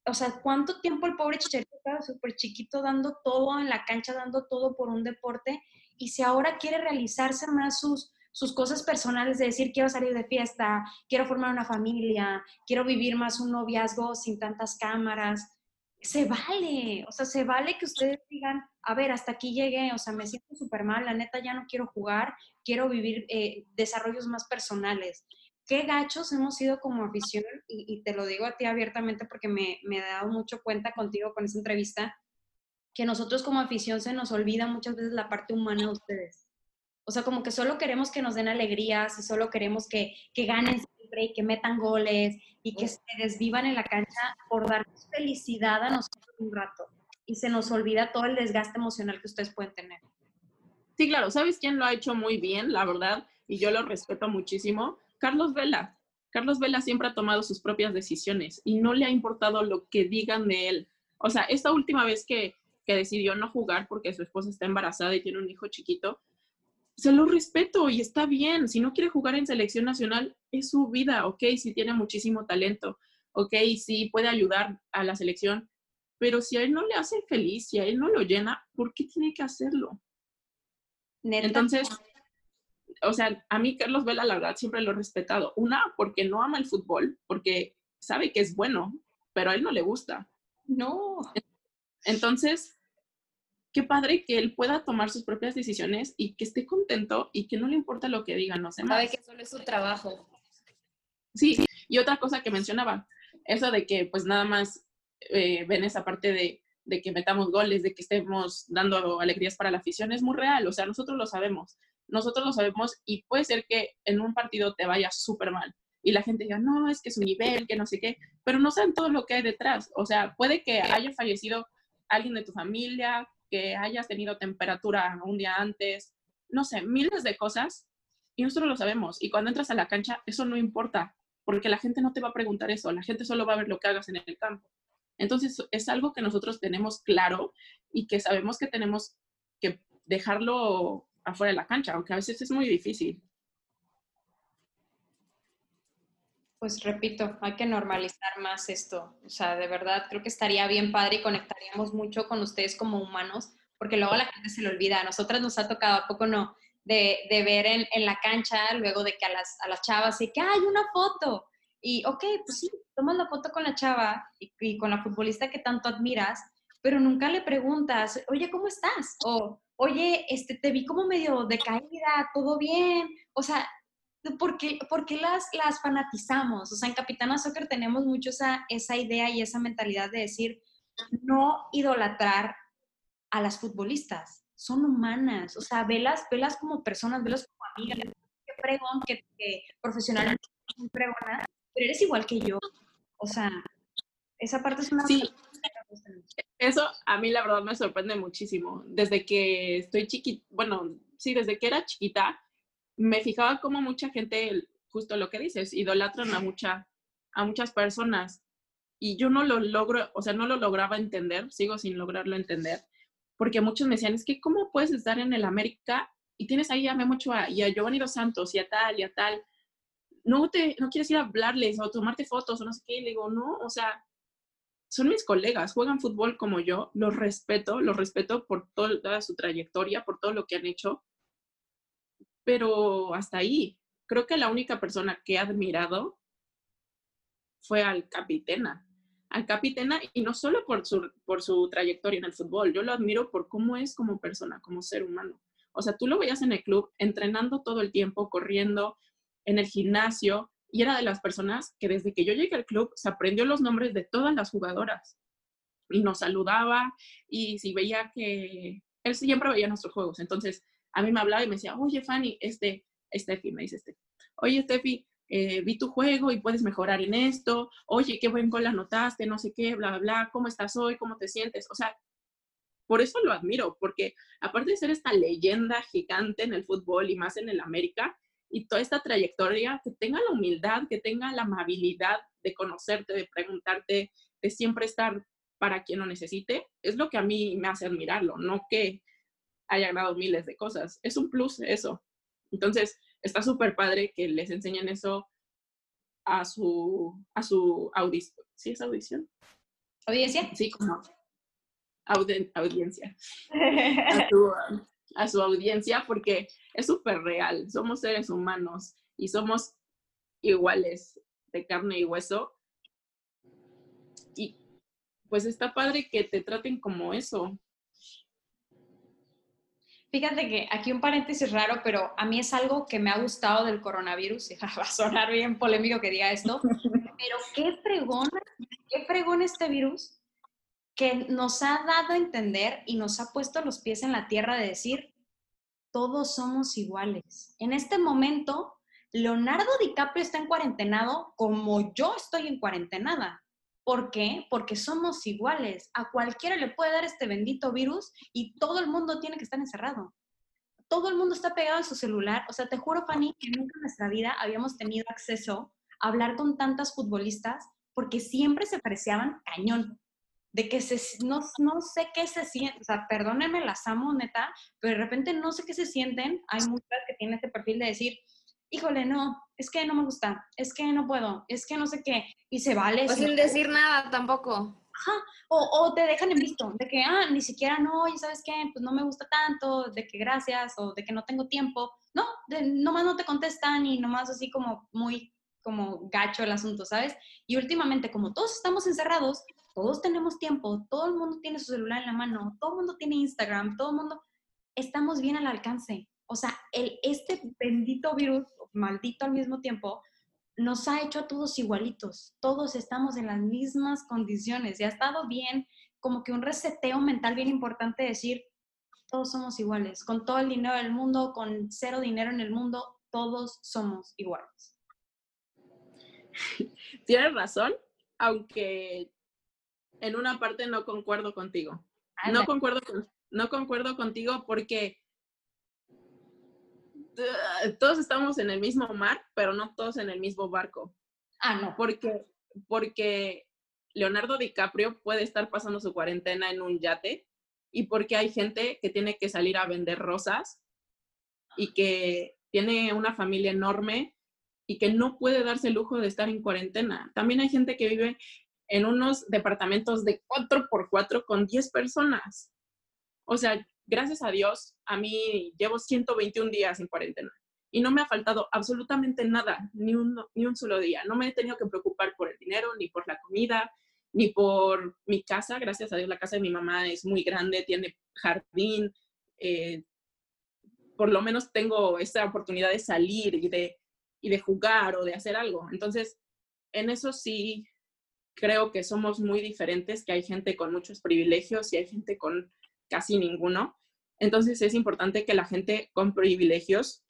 O sea, cuánto tiempo el pobre Chicharito estaba súper chiquito dando todo en la cancha, dando todo por un deporte, y si ahora quiere realizarse más sus, sus cosas personales de decir, quiero salir de fiesta, quiero formar una familia, quiero vivir más un noviazgo sin tantas cámaras, se vale, o sea, se vale que ustedes digan, a ver, hasta aquí llegué, o sea, me siento súper mal, la neta ya no quiero jugar, quiero vivir eh, desarrollos más personales qué gachos hemos sido como afición, y, te lo digo a ti abiertamente porque me, me he dado mucho cuenta contigo con esa entrevista, que nosotros como afición se nos olvida muchas veces la parte humana de ustedes. O sea, como que solo queremos que nos den alegrías y solo queremos que, que ganen siempre y que metan goles y que se desvivan en la cancha por darnos felicidad a nosotros un rato. Y se nos olvida todo el desgaste emocional que ustedes pueden tener. Sí, claro. ¿Sabes quién lo ha hecho muy bien, la verdad? Y yo lo respeto muchísimo. Carlos Vela. Carlos Vela siempre ha tomado sus propias decisiones y no le ha importado lo que digan de él. O sea, esta última vez que, decidió no jugar porque su esposa está embarazada y tiene un hijo chiquito, se lo respeto y está bien. Si no quiere jugar en selección nacional, es su vida, ok, si tiene muchísimo talento, ok, si puede ayudar a la selección, pero si a él no le hace feliz, si a él no lo llena, ¿por qué tiene que hacerlo? Entonces, o sea, a mí Carlos Vela, la verdad, siempre lo he respetado. Una, porque no ama el fútbol, porque sabe que es bueno, pero a él no le gusta. No. Entonces, qué padre que él pueda tomar sus propias decisiones y que esté contento y que no le importa lo que digan los demás. Sabe que solo es su trabajo. Sí, y otra cosa que mencionaba, eso de que pues nada más eh, ven esa parte de, de que metamos goles, de que estemos dando alegrías para la afición, es muy real, o sea, nosotros lo sabemos nosotros lo sabemos y puede ser que en un partido te vaya súper mal y la gente diga, no, es que es un nivel, que no sé qué, pero no saben todo lo que hay detrás. O sea, puede que haya fallecido alguien de tu familia, que hayas tenido temperatura un día antes, no sé, miles de cosas y nosotros lo sabemos. Y cuando entras a la cancha, eso no importa, porque la gente no te va a preguntar eso, la gente solo va a ver lo que hagas en el campo. Entonces, es algo que nosotros tenemos claro y que sabemos que tenemos que dejarlo afuera de la cancha, aunque a veces es muy difícil. Pues repito, hay que normalizar más esto. O sea, de verdad creo que estaría bien padre y conectaríamos mucho con ustedes como humanos, porque luego la gente se le olvida. A nosotras nos ha tocado, ¿a poco no? De, de ver en, en, la cancha, luego de que a las, a las chavas, y que hay una foto. Y, ok, pues sí, tomas la foto con la chava y, y, con la futbolista que tanto admiras, pero nunca le preguntas, oye, ¿cómo estás? O, oye, este, te vi como medio decaída, todo bien. O sea, ¿por qué, las, las fanatizamos? O sea, en Capitana Soccer tenemos mucho esa, esa idea y esa mentalidad de decir, no idolatrar a las futbolistas, son humanas, o sea, velas, velas como personas, velas como amigas, que pregón, que, que profesionalmente pregona, pero eres igual que yo, o sea, esa parte es una... Sí, eso a mí la verdad me sorprende muchísimo. Desde que estoy chiquita, bueno, sí, desde que era chiquita, me fijaba como mucha gente, justo lo que dices, idolatran a, mucha, a muchas personas. y yo no lo logro, o sea, no lo lograba entender, sigo sin lograrlo entender, porque muchos me decían, es que ¿cómo puedes estar en el América y tienes ahí a Memo Ochoa y a Giovanni Dos Santos y a tal y a tal? No, te, no quieres ir a hablarles o tomarte fotos o no sé qué. Y le digo, no, o sea, son mis colegas, juegan fútbol como yo, los respeto, los respeto por toda su trayectoria, por todo lo que han hecho, pero hasta ahí. Creo que la única persona que he admirado fue al Capitena. Al Capitena, y no solo por su, por su trayectoria en el fútbol, yo lo admiro por cómo es como persona, como ser humano. O sea, tú lo veías en el club entrenando todo el tiempo, corriendo en el gimnasio, y era de las personas que desde que yo llegué al club se aprendió los nombres de todas las jugadoras y nos saludaba y si veía que él siempre veía nuestros juegos, entonces a mí me hablaba y me decía, oye Fanny, este, Steffi, me dice este, oye Steffi, eh, vi tu juego y puedes mejorar en esto, oye, qué buen gol anotaste, no sé qué, bla, bla, bla, ¿cómo estás hoy? ¿Cómo te sientes? O sea, por eso lo admiro, porque aparte de ser esta leyenda gigante en el fútbol y más en el América, y toda esta trayectoria, que tenga la humildad, que tenga la amabilidad de conocerte, de preguntarte, de siempre estar para quien lo necesite, es lo que a mí me hace admirarlo, no que haya ganado miles de cosas. Es un plus eso. Entonces, está súper padre que les enseñen eso a su, a su audición. ¿Sí es audición? ¿Audiencia? Sí, como audiencia. a, su, a su audiencia, porque es súper real. Somos seres humanos y somos iguales de carne y hueso. Y pues está padre que te traten como eso, Fíjate que aquí un paréntesis raro, pero a mí es algo que me ha gustado del coronavirus. Va a sonar bien polémico que diga esto, pero qué fregón, qué fregón este virus que nos ha dado a entender y nos ha puesto los pies en la tierra de decir, todos somos iguales. En este momento, Leonardo DiCaprio está en cuarentenado como yo estoy en cuarentenada. ¿Por qué? Porque somos iguales. A cualquiera le puede dar este bendito virus y todo el mundo tiene que estar encerrado. Todo el mundo está pegado a su celular. O sea, te juro, Fanny, que nunca en nuestra vida habíamos tenido acceso a hablar con tantas futbolistas porque siempre se apreciaban cañón. De que se, no, no sé qué se sienten, o sea, perdónenme, las amo, neta, pero de repente no sé qué se sienten. Hay muchas que tienen este perfil de decir, híjole, no, es que no me gusta, es que no puedo, es que no sé qué, y se vale. O sin decir nada tampoco. Ajá, o, o, te dejan en visto, de que, ah, ni siquiera no, y sabes qué, pues no me gusta tanto, de que gracias, o de que no tengo tiempo. No, de, nomás no te contestan y nomás así como muy como gacho el asunto, ¿sabes? Y últimamente, como todos estamos encerrados, todos tenemos tiempo, todo el mundo tiene su celular en la mano, todo el mundo tiene Instagram, todo el mundo, estamos bien al alcance. O sea, el, este bendito virus, maldito al mismo tiempo, nos ha hecho a todos igualitos. Todos estamos en las mismas condiciones y ha estado bien, como que un reseteo mental bien importante decir, todos somos iguales. Con todo el dinero del mundo, con cero dinero en el mundo, todos somos iguales. Tienes razón, aunque en una parte no concuerdo contigo. No concuerdo, no concuerdo contigo porque todos estamos en el mismo mar, pero no todos en el mismo barco. Ah, no. Porque, porque Leonardo DiCaprio puede estar pasando su cuarentena en un yate y porque hay gente que tiene que salir a vender rosas y que tiene una familia enorme y que no puede darse el lujo de estar en cuarentena. También hay gente que vive en unos departamentos de 4x4 con 10 personas. O sea, gracias a Dios, a mí llevo 121 días en cuarentena y no me ha faltado absolutamente nada, ni un, ni un solo día. No me he tenido que preocupar por el dinero, ni por la comida, ni por mi casa. Gracias a Dios, la casa de mi mamá es muy grande, tiene jardín. Eh, por lo menos tengo esta oportunidad de salir y de, y de jugar o de hacer algo. Entonces, en eso sí creo que somos muy diferentes, que hay gente con muchos privilegios y hay gente con casi ninguno. Entonces es importante que la gente con privilegios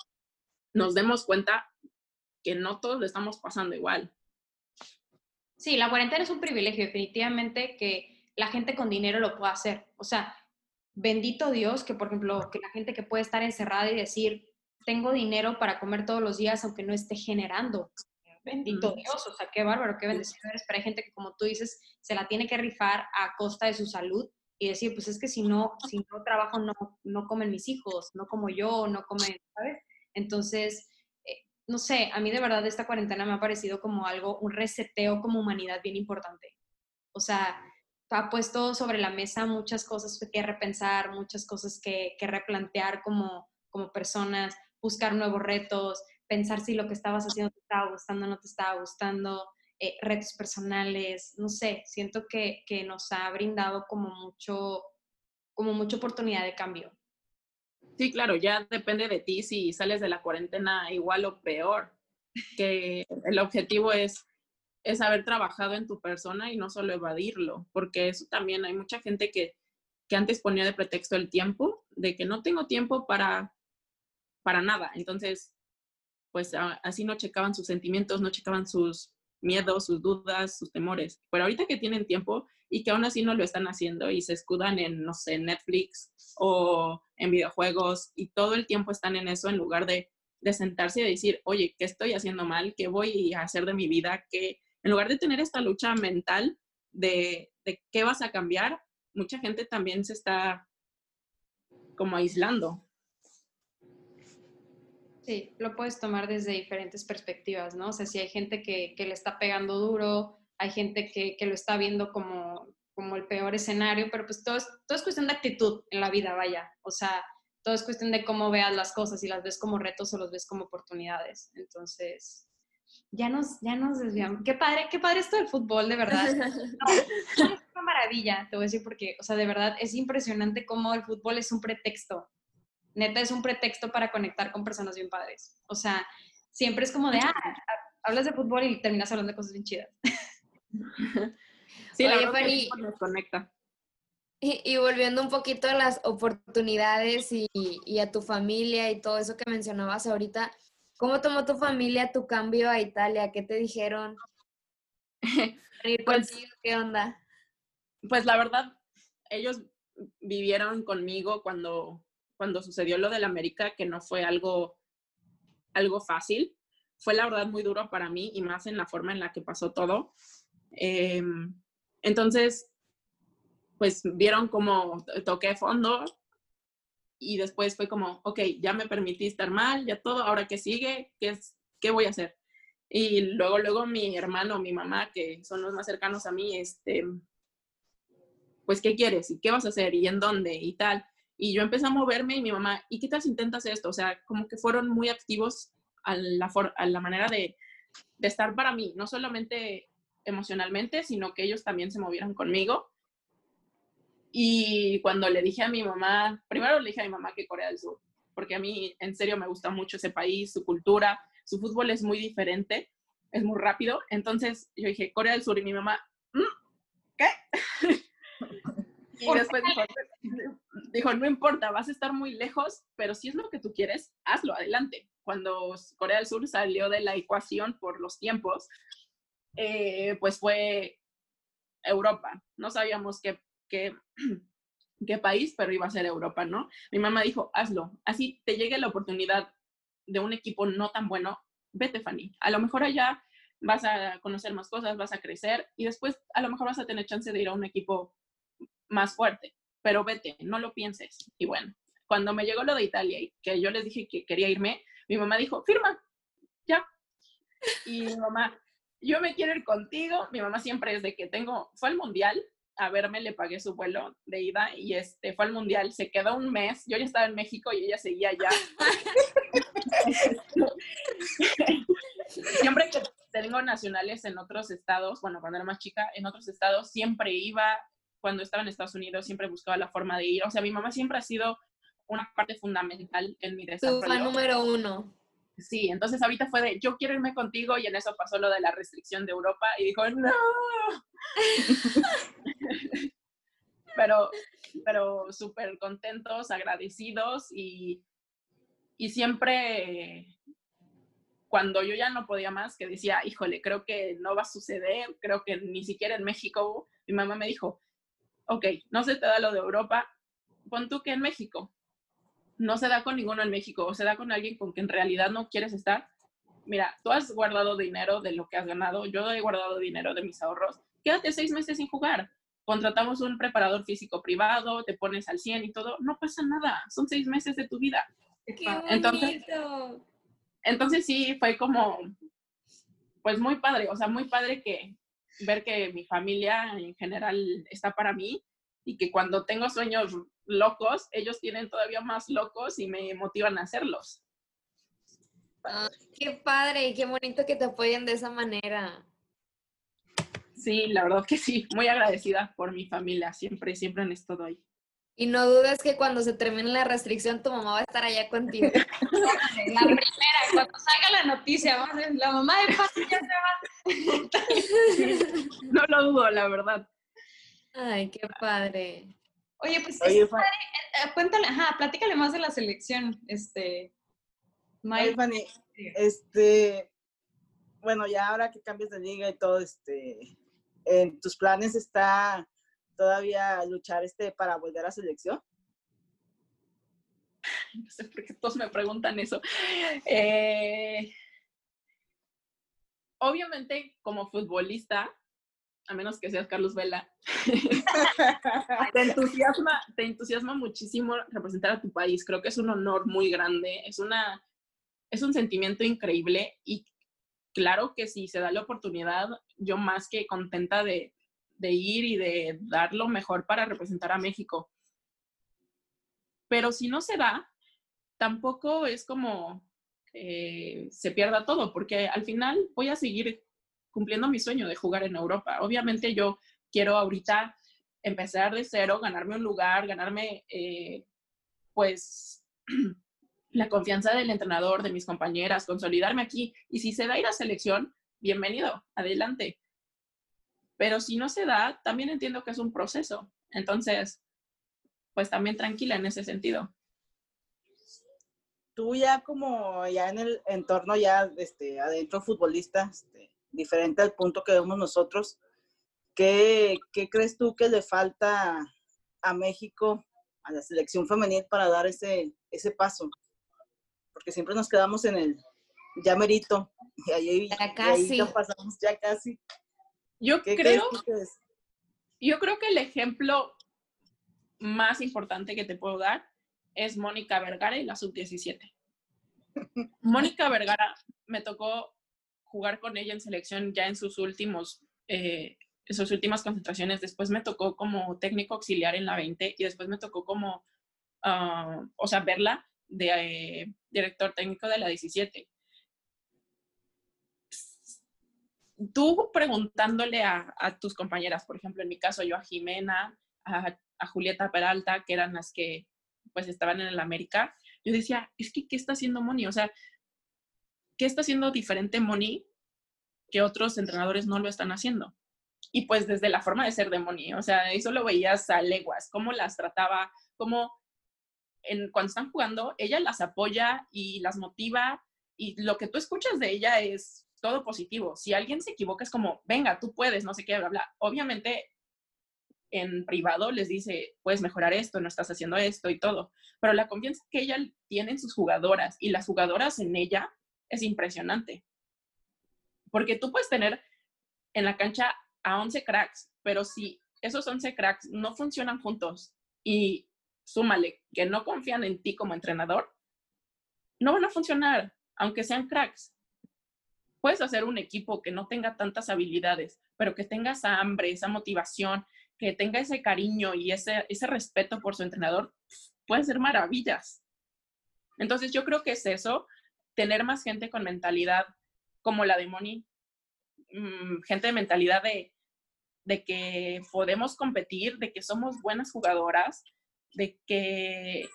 nos demos cuenta que no todos lo estamos pasando igual. Sí, la cuarentena es un privilegio, definitivamente que la gente con dinero lo pueda hacer. O sea, bendito Dios que, por ejemplo, que la gente que puede estar encerrada y decir, tengo dinero para comer todos los días aunque no esté generando. bendito Dios, o sea, qué bárbaro, qué bendecido eres, pero hay gente que como tú dices, se la tiene que rifar a costa de su salud y decir, pues es que si no, si no trabajo, no, no comen mis hijos, no como yo, no comen, ¿sabes? Entonces, eh, no sé, a mí de verdad esta cuarentena me ha parecido como algo, un reseteo como humanidad bien importante. O sea, ha puesto sobre la mesa muchas cosas que repensar, muchas cosas que, que replantear como, como personas, buscar nuevos retos, pensar si lo que estabas haciendo te estaba gustando o no te estaba gustando, eh, retos personales, no sé, siento que, que, nos ha brindado como mucho, como mucha oportunidad de cambio. Sí, claro, ya depende de ti si sales de la cuarentena igual o peor, que el objetivo es, es haber trabajado en tu persona y no solo evadirlo, porque eso también hay mucha gente que, que antes ponía de pretexto el tiempo, de que no tengo tiempo para, para nada. Entonces, pues así no checaban sus sentimientos, no checaban sus miedos, sus dudas, sus temores. Pero ahorita que tienen tiempo y que aún así no lo están haciendo y se escudan en, no sé, Netflix o en videojuegos y todo el tiempo están en eso en lugar de, de sentarse y decir, oye, ¿qué estoy haciendo mal? ¿Qué voy a hacer de mi vida? que En lugar de tener esta lucha mental de, de qué vas a cambiar, mucha gente también se está como aislando Sí, lo puedes tomar desde diferentes perspectivas, ¿no? O sea, si hay gente que, que le está pegando duro, hay gente que, que, lo está viendo como, como el peor escenario, pero pues todo es, todo es cuestión de actitud en la vida, vaya. O sea, todo es cuestión de cómo veas las cosas, si las ves como retos o los ves como oportunidades. Entonces, ya nos, ya nos desviamos. Qué padre, qué padre esto del fútbol, de verdad. es una maravilla, te voy a decir, porque, o sea, de verdad es impresionante cómo el fútbol es un pretexto neta es un pretexto para conectar con personas bien padres. O sea, siempre es como de, ah, hablas de fútbol y terminas hablando de cosas bien chidas. Sí, la Oye, nos conecta. Y, volviendo un poquito a las oportunidades y, y, a tu familia y todo eso que mencionabas ahorita, ¿cómo tomó tu familia tu cambio a Italia? ¿Qué te dijeron? pues, ¿Qué onda? Pues la verdad, ellos vivieron conmigo cuando cuando sucedió lo del América, que no fue algo, algo fácil. Fue la verdad muy duro para mí y más en la forma en la que pasó todo. Em, entonces, pues vieron como toqué fondo y después fue como, ok, ya me permití estar mal, ya todo, ahora qué sigue, qué, qué voy a hacer. Y luego, luego mi hermano, mi mamá, que son los más cercanos a mí, este, pues, ¿qué quieres? ¿Y qué vas a hacer? ¿Y en dónde? Y tal. Y yo empecé a moverme y mi mamá, ¿y qué tal si intentas esto? O sea, como que fueron muy activos a la, a la manera de, de estar para mí, no solamente emocionalmente, sino que ellos también se movieron conmigo. Y cuando le dije a mi mamá, primero le dije a mi mamá que Corea del Sur, porque a mí en serio me gusta mucho ese país, su cultura, su fútbol es muy diferente, es muy rápido. Entonces yo dije, Corea del Sur y mi mamá, mm, ¿qué? y después dijo, dijo, no importa, vas a estar muy lejos, pero si es lo que tú quieres, hazlo, adelante. Cuando Corea del Sur salió de la ecuación por los tiempos, eh, pues fue Europa. No sabíamos qué, qué, qué país, pero iba a ser Europa, ¿no? Mi mamá dijo, hazlo. Así te llegue la oportunidad de un equipo no tan bueno, vete, Fanny. A lo mejor allá vas a conocer más cosas, vas a crecer y después a lo mejor vas a tener chance de ir a un equipo más fuerte pero vete, no lo pienses. Y bueno, cuando me llegó lo de Italia y que yo les dije que quería irme, mi mamá dijo, firma, ya. Y mi mamá, yo me quiero ir contigo. Mi mamá siempre es de que tengo, fue al mundial, a verme, le pagué su vuelo de ida y este fue al mundial, se quedó un mes, yo ya estaba en México y ella seguía allá. siempre que tengo nacionales en otros estados, bueno, cuando era más chica, en otros estados, siempre iba, cuando estaba en Estados Unidos siempre buscaba la forma de ir. O sea, mi mamá siempre ha sido una parte fundamental en mi desarrollo. Tu fan número uno. Sí, entonces ahorita fue de, yo quiero irme contigo y en eso pasó lo de la restricción de Europa y dijo, no. pero pero súper contentos, agradecidos y, y siempre cuando yo ya no podía más, que decía, híjole, creo que no va a suceder, creo que ni siquiera en México, mi mamá me dijo, ok, no se te da lo de Europa, pon tú que en México. No se da con ninguno en México, o se da con alguien con quien en realidad no quieres estar, mira, tú has guardado dinero de lo que has ganado, yo he guardado dinero de mis ahorros, quédate seis meses sin jugar. Contratamos un preparador físico privado, te pones al 100 y todo, no pasa nada, son seis meses de tu vida. ¡Qué Entonces, bonito! entonces sí, fue como, pues muy padre, o sea, muy padre que ver que mi familia en general está para mí y que cuando tengo sueños locos, ellos tienen todavía más locos y me motivan a hacerlos. Ah, ¡Qué padre y qué bonito que te apoyen de esa manera! Sí, la verdad que sí, muy agradecida por mi familia, siempre, siempre han estado ahí. Y no dudes que cuando se termine la restricción, tu mamá va a estar allá contigo. La primera, cuando salga la noticia, vamos a ver, la mamá de Pati ya se va. No lo dudo, la verdad. Ay, qué padre. Oye, pues Oye, Fa- padre. Eh, cuéntale, ajá, platícale más de la selección, este, Mike. Fanny, este, bueno, ya ahora que cambias de liga y todo, este, ¿en tus planes está todavía luchar este para volver a selección? No sé por qué todos me preguntan eso. Eh, obviamente, como futbolista, a menos que seas Carlos Vela, te entusiasma, te entusiasma muchísimo representar a tu país. Creo que es un honor muy grande, es, una, es un sentimiento increíble y claro que si se da la oportunidad, yo más que contenta de, de ir y de dar lo mejor para representar a México. Pero si no se da, tampoco es como se pierda todo, porque al final voy a seguir cumpliendo mi sueño de jugar en Europa. Obviamente yo quiero ahorita empezar de cero, ganarme un lugar, ganarme eh, pues la confianza del entrenador, de mis compañeras, consolidarme aquí. Y si se da ir a selección, bienvenido, adelante. Pero si no se da, también entiendo que es un proceso. Entonces, pues también tranquila en ese sentido. Tú ya como ya en el entorno ya este, adentro futbolista, este, diferente al punto que vemos nosotros, ¿qué, ¿qué crees tú que le falta a México, a la selección femenil para dar ese, ese paso? Porque siempre nos quedamos en el ya merito, y ahí, Ya y ahí casi. ya pasamos ya casi. Yo ¿Qué creo, yo creo que el ejemplo más importante que te puedo dar es Mónica Vergara y la sub-17. Mónica Vergara me tocó jugar con ella en selección ya en sus últimos, eh, en sus últimas concentraciones. Después me tocó como técnico auxiliar en la 20 y después me tocó como, ah, o sea, verla de eh, director técnico de la 17. Tú preguntándole a, tus compañeras, por ejemplo, en mi caso yo a Jimena, a, a Julieta Peralta, que eran las que pues estaban en el América, yo decía, es que, ¿qué está haciendo Moni? O sea, ¿qué está haciendo diferente Moni que otros entrenadores no lo están haciendo? Y pues desde la forma de ser de Moni, o sea, eso lo veías a leguas, cómo las trataba, cómo en, cuando están jugando, ella las apoya y las motiva y lo que tú escuchas de ella es todo positivo. Si alguien se equivoca es como, venga, tú puedes, no sé qué, bla, bla. Obviamente en privado les dice, puedes mejorar esto, no estás haciendo esto y todo. Pero la confianza que ella tiene en sus jugadoras y las jugadoras en ella es impresionante. Porque tú puedes tener en la cancha a 11 cracks, pero si esos 11 cracks no funcionan juntos y súmale que no confían en ti como entrenador, no van a funcionar, aunque sean cracks. Puedes hacer un equipo que no tenga tantas habilidades, pero que tenga esa hambre, esa motivación, que tenga ese cariño y ese, ese respeto por su entrenador, puede ser maravillas. Entonces yo creo que es eso, tener más gente con mentalidad como la de Moni, mm, gente de mentalidad de, de que podemos competir, de que somos buenas jugadoras, de que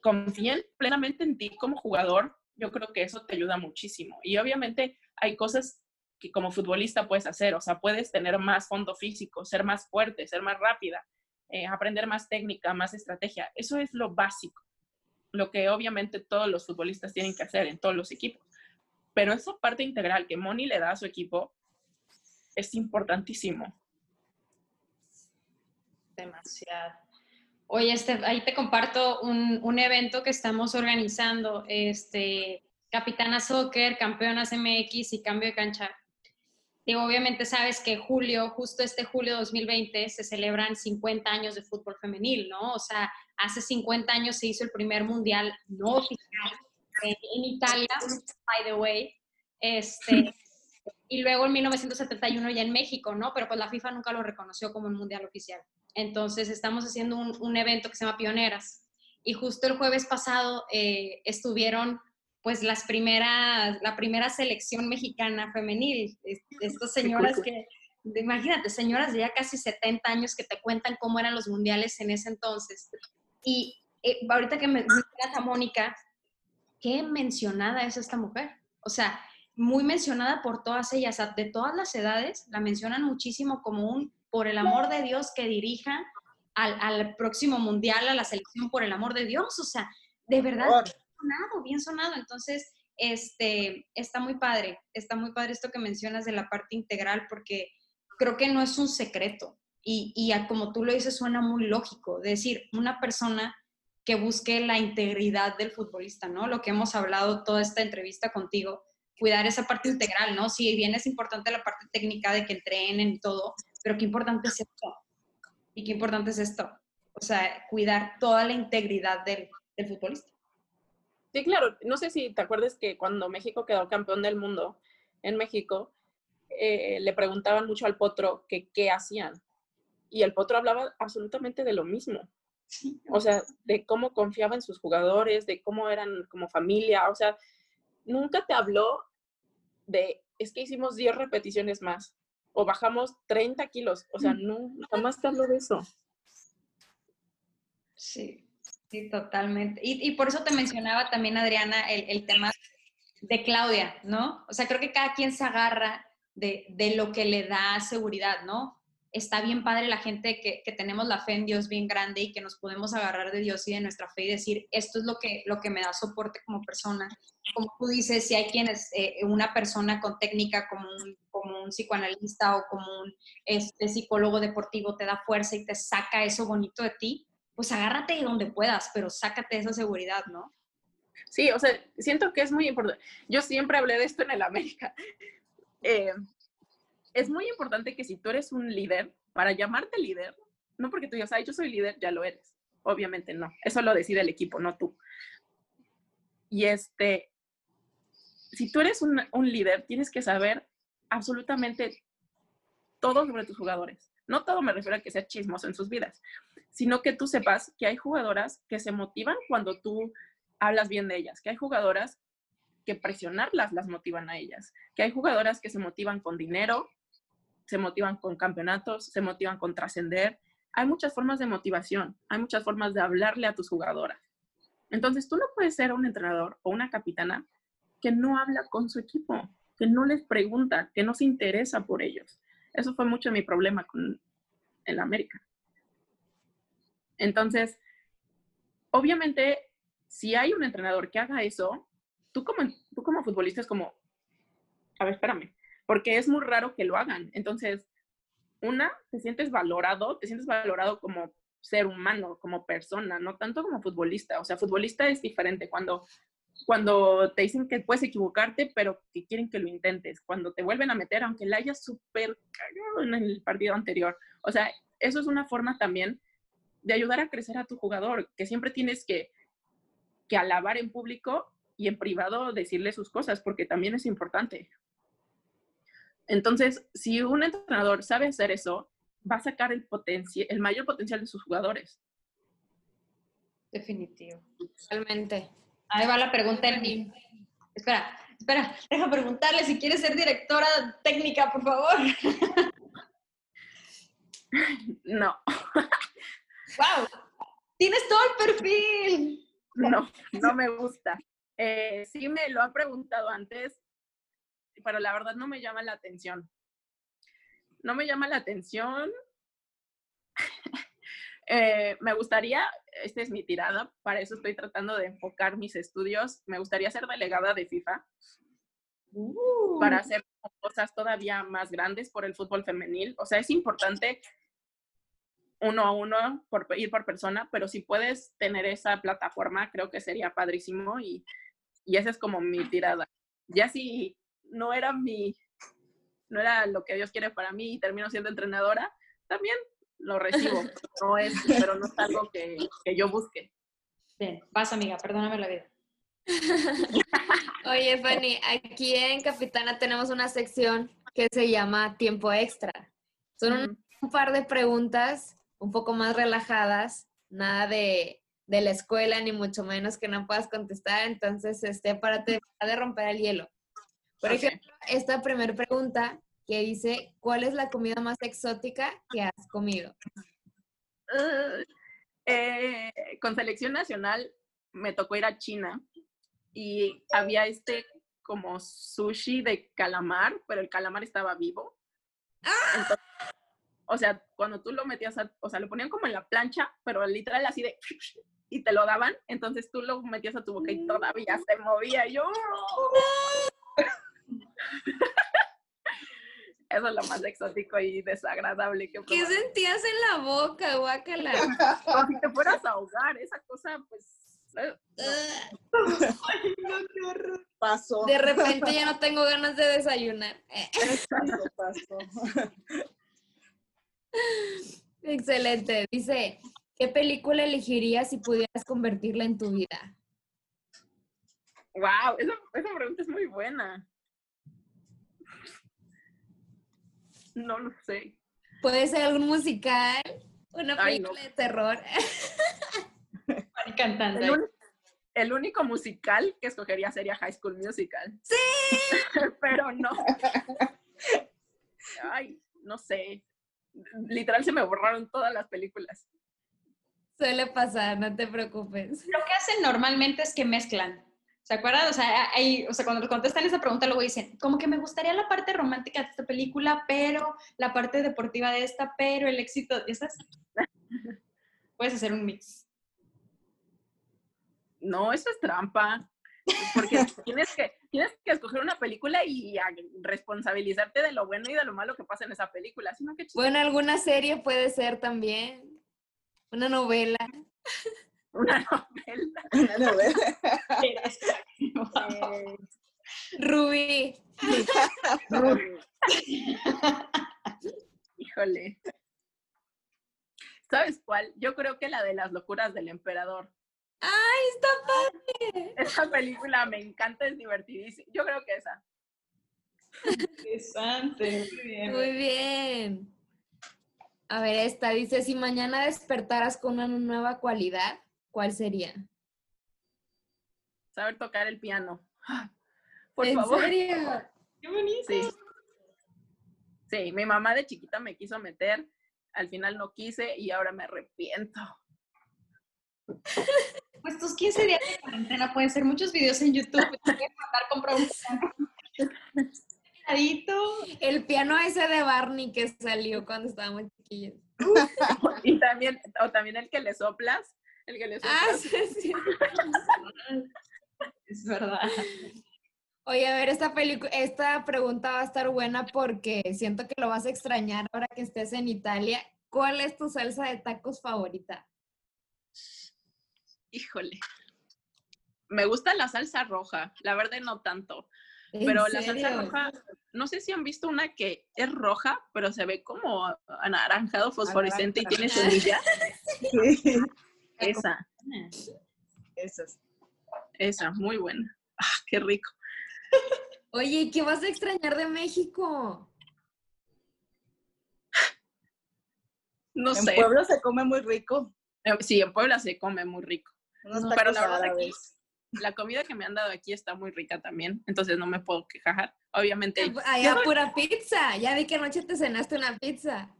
confíen plenamente en ti como jugador, yo creo que eso te ayuda muchísimo. Y obviamente hay cosas que como futbolista puedes hacer, o sea, puedes tener más fondo físico, ser más fuerte, ser más rápida, eh, aprender más técnica, más estrategia. Eso es lo básico, lo que obviamente todos los futbolistas tienen que hacer en todos los equipos. Pero esa parte integral que Moni le da a su equipo es importantísimo. Demasiado. Oye, este, ahí te comparto un, un evento que estamos organizando. Este, capitana soccer, campeonas MX y cambio de cancha. Digo, obviamente sabes que julio, justo este julio 2020, se celebran 50 años de fútbol femenil, ¿no? O sea, hace 50 años se hizo el primer mundial no oficial en, Italia, by the way. Este, y luego en 1971 ya en México, ¿no? Pero pues la FIFA nunca lo reconoció como un mundial oficial. Entonces estamos haciendo un, evento que se llama Pioneras. Y justo el jueves pasado eh, estuvieron pues las primeras, la primera selección mexicana femenil. Estas señoras que, imagínate, señoras de ya casi 70 años que te cuentan cómo eran los mundiales en ese entonces. Y eh, ahorita que me mencionas a Mónica, qué mencionada es esta mujer. O sea, muy mencionada por todas ellas, de todas las edades, la mencionan muchísimo como un, por el amor de Dios, que dirija al, al próximo mundial, a la selección, por el amor de Dios. O sea, de verdad, sonado, bien sonado. Entonces, este, está muy padre, está muy padre esto que mencionas de la parte integral, porque creo que no es un secreto. Y, y como tú lo dices, suena muy lógico. decir, una persona que busque la integridad del futbolista, ¿no? Lo que hemos hablado toda esta entrevista contigo, cuidar esa parte integral, ¿no? Si bien es importante la parte técnica de que entrenen y todo, pero qué importante es esto. Y qué importante es esto. O sea, cuidar toda la integridad del, del futbolista. Sí, claro. No sé si te acuerdas que cuando México quedó campeón del mundo en México, eh, le preguntaban mucho al potro que qué hacían. Y el potro hablaba absolutamente de lo mismo. O sea, de cómo confiaba en sus jugadores, de cómo eran como familia. O sea, nunca te habló de, es que hicimos 10 repeticiones más o bajamos 30 kilos. O sea, no, jamás te habló de eso. Sí, sí, totalmente. Y, por eso te mencionaba también, Adriana, el, tema de Claudia, ¿no? O sea, creo que cada quien se agarra de, lo que le da seguridad, ¿no? está bien padre la gente que, tenemos la fe en Dios bien grande y que nos podemos agarrar de Dios y de nuestra fe y decir, esto es lo que, lo que me da soporte como persona. Como tú dices, si hay quienes, eh, una persona con técnica como un, como un psicoanalista o como un este, psicólogo deportivo te da fuerza y te saca eso bonito de ti, pues agárrate de donde puedas, pero sácate esa seguridad, ¿no? Sí, o sea, siento que es muy importante. Yo siempre hablé de esto en el América. Eh, es muy importante que si tú eres un líder, para llamarte líder, no porque tú digas, ay, yo soy líder, ya lo eres. Obviamente no. Eso lo decide el equipo, no tú. Y este, si tú eres un, un líder, tienes que saber absolutamente todo sobre tus jugadores. No todo me refiero a que sea chismoso en sus vidas, sino que tú sepas que hay jugadoras que se motivan cuando tú hablas bien de ellas, que hay jugadoras que presionarlas las motivan a ellas, que hay jugadoras que se motivan con dinero, se motivan con campeonatos, se motivan con trascender. Hay muchas formas de motivación, hay muchas formas de hablarle a tus jugadoras. Entonces, tú no puedes ser un entrenador o una capitana que no habla con su equipo, que no les pregunta, que no se interesa por ellos. Eso fue mucho mi problema con el América. Entonces, obviamente, si hay un entrenador que haga eso, tú como, tú como futbolista es como, a ver, espérame, porque es muy raro que lo hagan. Entonces, una, te sientes valorado, te sientes valorado como ser humano, como persona, no tanto como futbolista. O sea, futbolista es diferente cuando, cuando te dicen que puedes equivocarte, pero que quieren que lo intentes. Cuando te vuelven a meter, aunque la hayas súper cagado en el partido anterior. O sea, eso es una forma también de ayudar a crecer a tu jugador, que siempre tienes que, que alabar en público y en privado decirle sus cosas, porque también es importante. Entonces, si un entrenador sabe hacer eso, va a sacar el, el mayor potencial de sus jugadores. Definitivo. Totalmente. Ahí va la pregunta, Elmi. Espera, espera, deja preguntarle si quiere ser directora técnica, por favor. No. ¡Wow! Tienes todo el perfil. No, no me gusta. Eh, sí me lo han preguntado antes, pero la verdad no me llama la atención. No me llama la atención. Eh, me gustaría, esta es mi tirada, para eso estoy tratando de enfocar mis estudios. Me gustaría ser delegada de FIFA uh. para hacer cosas todavía más grandes por el fútbol femenil. O sea, es importante uno a uno por ir por persona, pero si puedes tener esa plataforma, creo que sería padrísimo y Y esa es como mi tirada. Ya si no era mi, no era lo que Dios quiere para mí y termino siendo entrenadora, también lo recibo. No es, pero no es algo que, que yo busque. Bien, vas amiga, perdóname la vida. Oye, Fanny, aquí en Capitana tenemos una sección que se llama Tiempo Extra. Son un, un par de preguntas un poco más relajadas, nada de, de la escuela, ni mucho menos que no puedas contestar. Entonces, este, para te de romper el hielo. Por Ok. ejemplo, esta primera pregunta que dice, ¿cuál es la comida más exótica que has comido? Uh, eh, con selección nacional me tocó ir a China y había este como sushi de calamar, pero el calamar estaba vivo. Entonces, o sea, cuando tú lo metías, a- o sea, lo ponían como en la plancha, pero literal así de y te lo daban, entonces tú lo metías a tu boca y todavía se movía. Y yo. Eso es lo más exótico y desagradable que ¿Qué sentías en la boca, guácala? Como si te fueras a ahogar, esa cosa, pues. eh, Pasó. De repente ya no tengo ganas de desayunar. Pasó, pasó. Excelente. Dice, ¿qué película elegirías si pudieras convertirla en tu vida? Wow, esa, esa pregunta es muy buena. No lo sé. Puede ser algún musical, una Ay, no. película de terror. Cantando. El, un- el único musical que escogería sería High School Musical. ¡Sí! Pero no. Ay, no sé. Literal se me borraron todas las películas. Suele pasar, no te preocupes. Lo que hacen normalmente es que mezclan. ¿Se acuerdan? O sea, hay, o sea, cuando contestan esa pregunta, luego dicen, como que me gustaría la parte romántica de esta película, pero la parte deportiva de esta, pero el éxito, ¿ya sabes? Puedes hacer un mix. No, eso es trampa. Porque tienes que, tienes que escoger una película y a- responsabilizarte de lo bueno y de lo malo que pasa en esa película. Si no, qué chiste. Bueno, alguna serie puede ser también. Una novela. Una novela. Una novela. Eh, Ruby. Híjole. ¿Sabes cuál? Yo creo que la de las locuras del emperador. ¡Ay, está padre! Esa película me encanta, es divertidísima. Yo creo que esa. Interesante. Muy bien. Muy bien. A ver, esta dice, si mañana despertaras con una nueva cualidad, ¿cuál sería? Saber tocar el piano. Por ¿En favor. serio? Qué bonito. Sí. Sí, mi mamá de chiquita me quiso meter, al final no quise y ahora me arrepiento. Pues tus 15 días de cuarentena pueden ser muchos videos en YouTube. Te puedes mandar a comprar un pianito. El piano ese de Barney que salió cuando estábamos chiquillos. Y también, o también el que le soplas, el que le Ah, soplas. sí, sí. Es verdad. Oye, a ver, esta película, esta pregunta va a estar buena porque siento que lo vas a extrañar ahora que estés en Italia. ¿Cuál es tu salsa de tacos favorita? Híjole. Me gusta la salsa roja, la verde no tanto, ¿En pero la salsa roja, no sé si han visto una que es roja, pero se ve como anaranjado, fosforescente y tiene semilla. Sí, Esa, esas. esa, muy buena. Ah, qué rico. Oye, ¿y ¿qué vas a extrañar de México? No En sé. Puebla se come muy rico. Eh, Sí, en Puebla se come muy rico. Unos No, tacos pero la verdad aquí, la comida que me han dado aquí está muy rica también, entonces no me puedo quejar. Obviamente, Allá pura pizza. Ya vi que anoche te cenaste una pizza.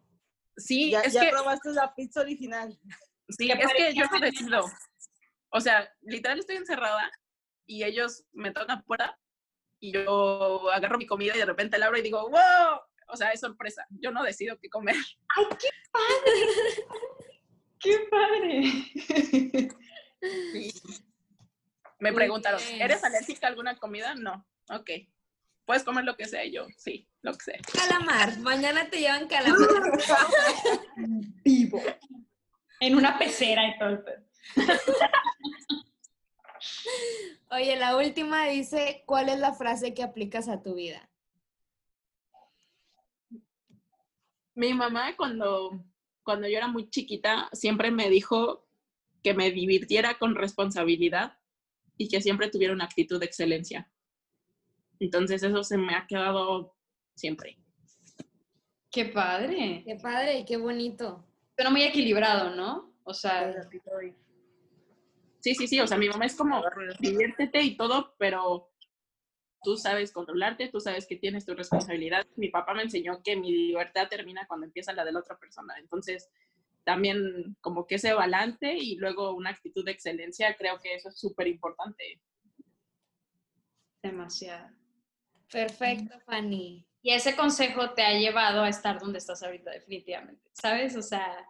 sí, Ya, es ya que, probaste la pizza original. sí, es que yo no decido. O sea, literal estoy encerrada y ellos me tocan puerta y yo agarro mi comida y de repente la abro y digo, wow, o sea, es sorpresa. Yo no decido qué comer. ¡Qué padre! Me Muy preguntaron, bien. ¿eres alérgica a alguna comida? No. Ok. ¿Puedes comer lo que sea? Yo, sí, lo que sea. Calamar. Mañana te llevan calamar. Vivo. En una pecera y todo. Oye, la última dice, ¿cuál es la frase que aplicas a tu vida? Mi mamá cuando, cuando yo era muy chiquita siempre me dijo que me divirtiera con responsabilidad y que siempre tuviera una actitud de excelencia. Entonces eso se me ha quedado siempre. Qué padre. Qué padre y qué bonito. Pero muy equilibrado, ¿no? O sea, Sí, sí, sí, o sea, mi mamá es como, diviértete y todo, pero tú sabes controlarte, tú sabes que tienes tu responsabilidad. Mi papá me enseñó que mi libertad termina cuando empieza la de la otra persona. Entonces, también como que ese balance y luego una actitud de excelencia, creo que eso es súper importante. demasiado. Perfecto, Fanny. Y ese consejo te ha llevado a estar donde estás ahorita, definitivamente. ¿Sabes? O sea,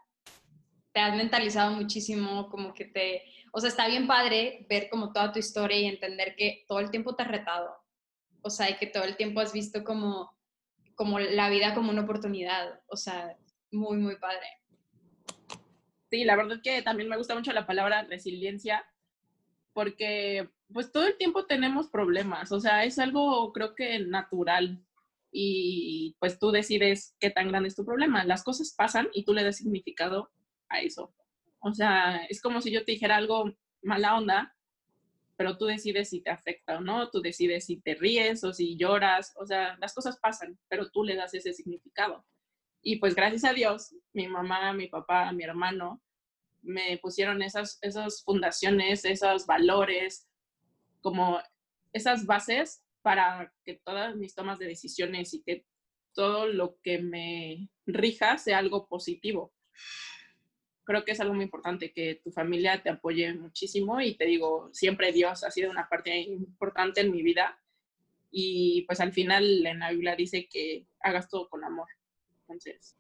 te has mentalizado muchísimo, como que te, o sea, está bien padre ver como toda tu historia y entender que todo el tiempo te has retado, o sea, y que todo el tiempo has visto como, como la vida como una oportunidad, o sea, muy, muy padre. Sí, la verdad que también me gusta mucho la palabra resiliencia, porque pues todo el tiempo tenemos problemas, o sea, es algo creo que natural y pues tú decides qué tan grande es tu problema. Las cosas pasan y tú le das significado a eso. O sea, es como si yo te dijera algo mala onda, pero tú decides si te afecta o no, tú decides si te ríes o si lloras, o sea, las cosas pasan, pero tú le das ese significado. Y pues gracias a Dios, mi mamá, mi papá, mi hermano, me pusieron esas, esas fundaciones, esos valores, como esas bases para que todas mis tomas de decisiones y que todo lo que me rija sea algo positivo creo que es algo muy importante que tu familia te apoye muchísimo y te digo, siempre Dios ha sido una parte importante en mi vida y pues al final en la Biblia dice que hagas todo con amor. Entonces.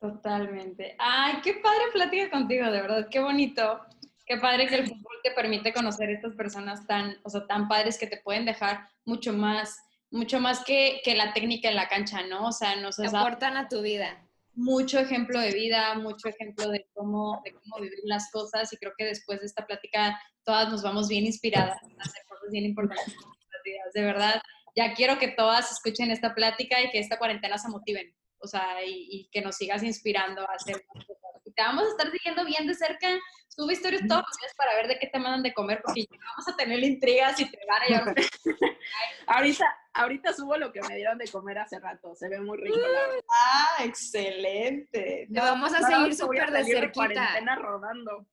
Totalmente. Ay, qué padre plática contigo, de verdad, qué bonito. Qué padre que el fútbol te permite conocer a estas personas tan, o sea, tan padres que te pueden dejar mucho más, mucho más que, que la técnica en la cancha, ¿no? O sea, nos aportan a tu vida mucho ejemplo de vida, mucho ejemplo de cómo, de cómo vivir las cosas y creo que después de esta plática todas nos vamos bien inspiradas a hacer cosas bien importantes. De verdad, ya quiero que todas escuchen esta plática y que esta cuarentena se motiven, o sea, y, que nos sigas inspirando a hacer cosas. Y te vamos a estar siguiendo bien de cerca. Sube historias todos los días para ver de qué te mandan de comer, porque vamos a tener intrigas y te van a llevar. ahorita, ahorita subo lo que me dieron de comer hace rato. Se ve muy rico. Ah, excelente. Te vamos a seguir súper de cerquita. cuarentena rodando.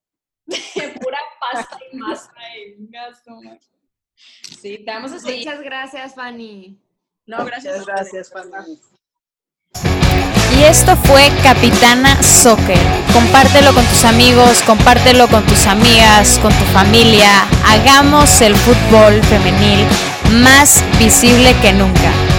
Pura pasta y masa Sí, te vamos a seguir. Muchas gracias, Fanny. No, gracias. Muchas gracias, Fanny. Y esto fue Capitana Soccer. Compártelo con tus amigos, compártelo con tus amigas, con tu familia. Hagamos el fútbol femenil más visible que nunca.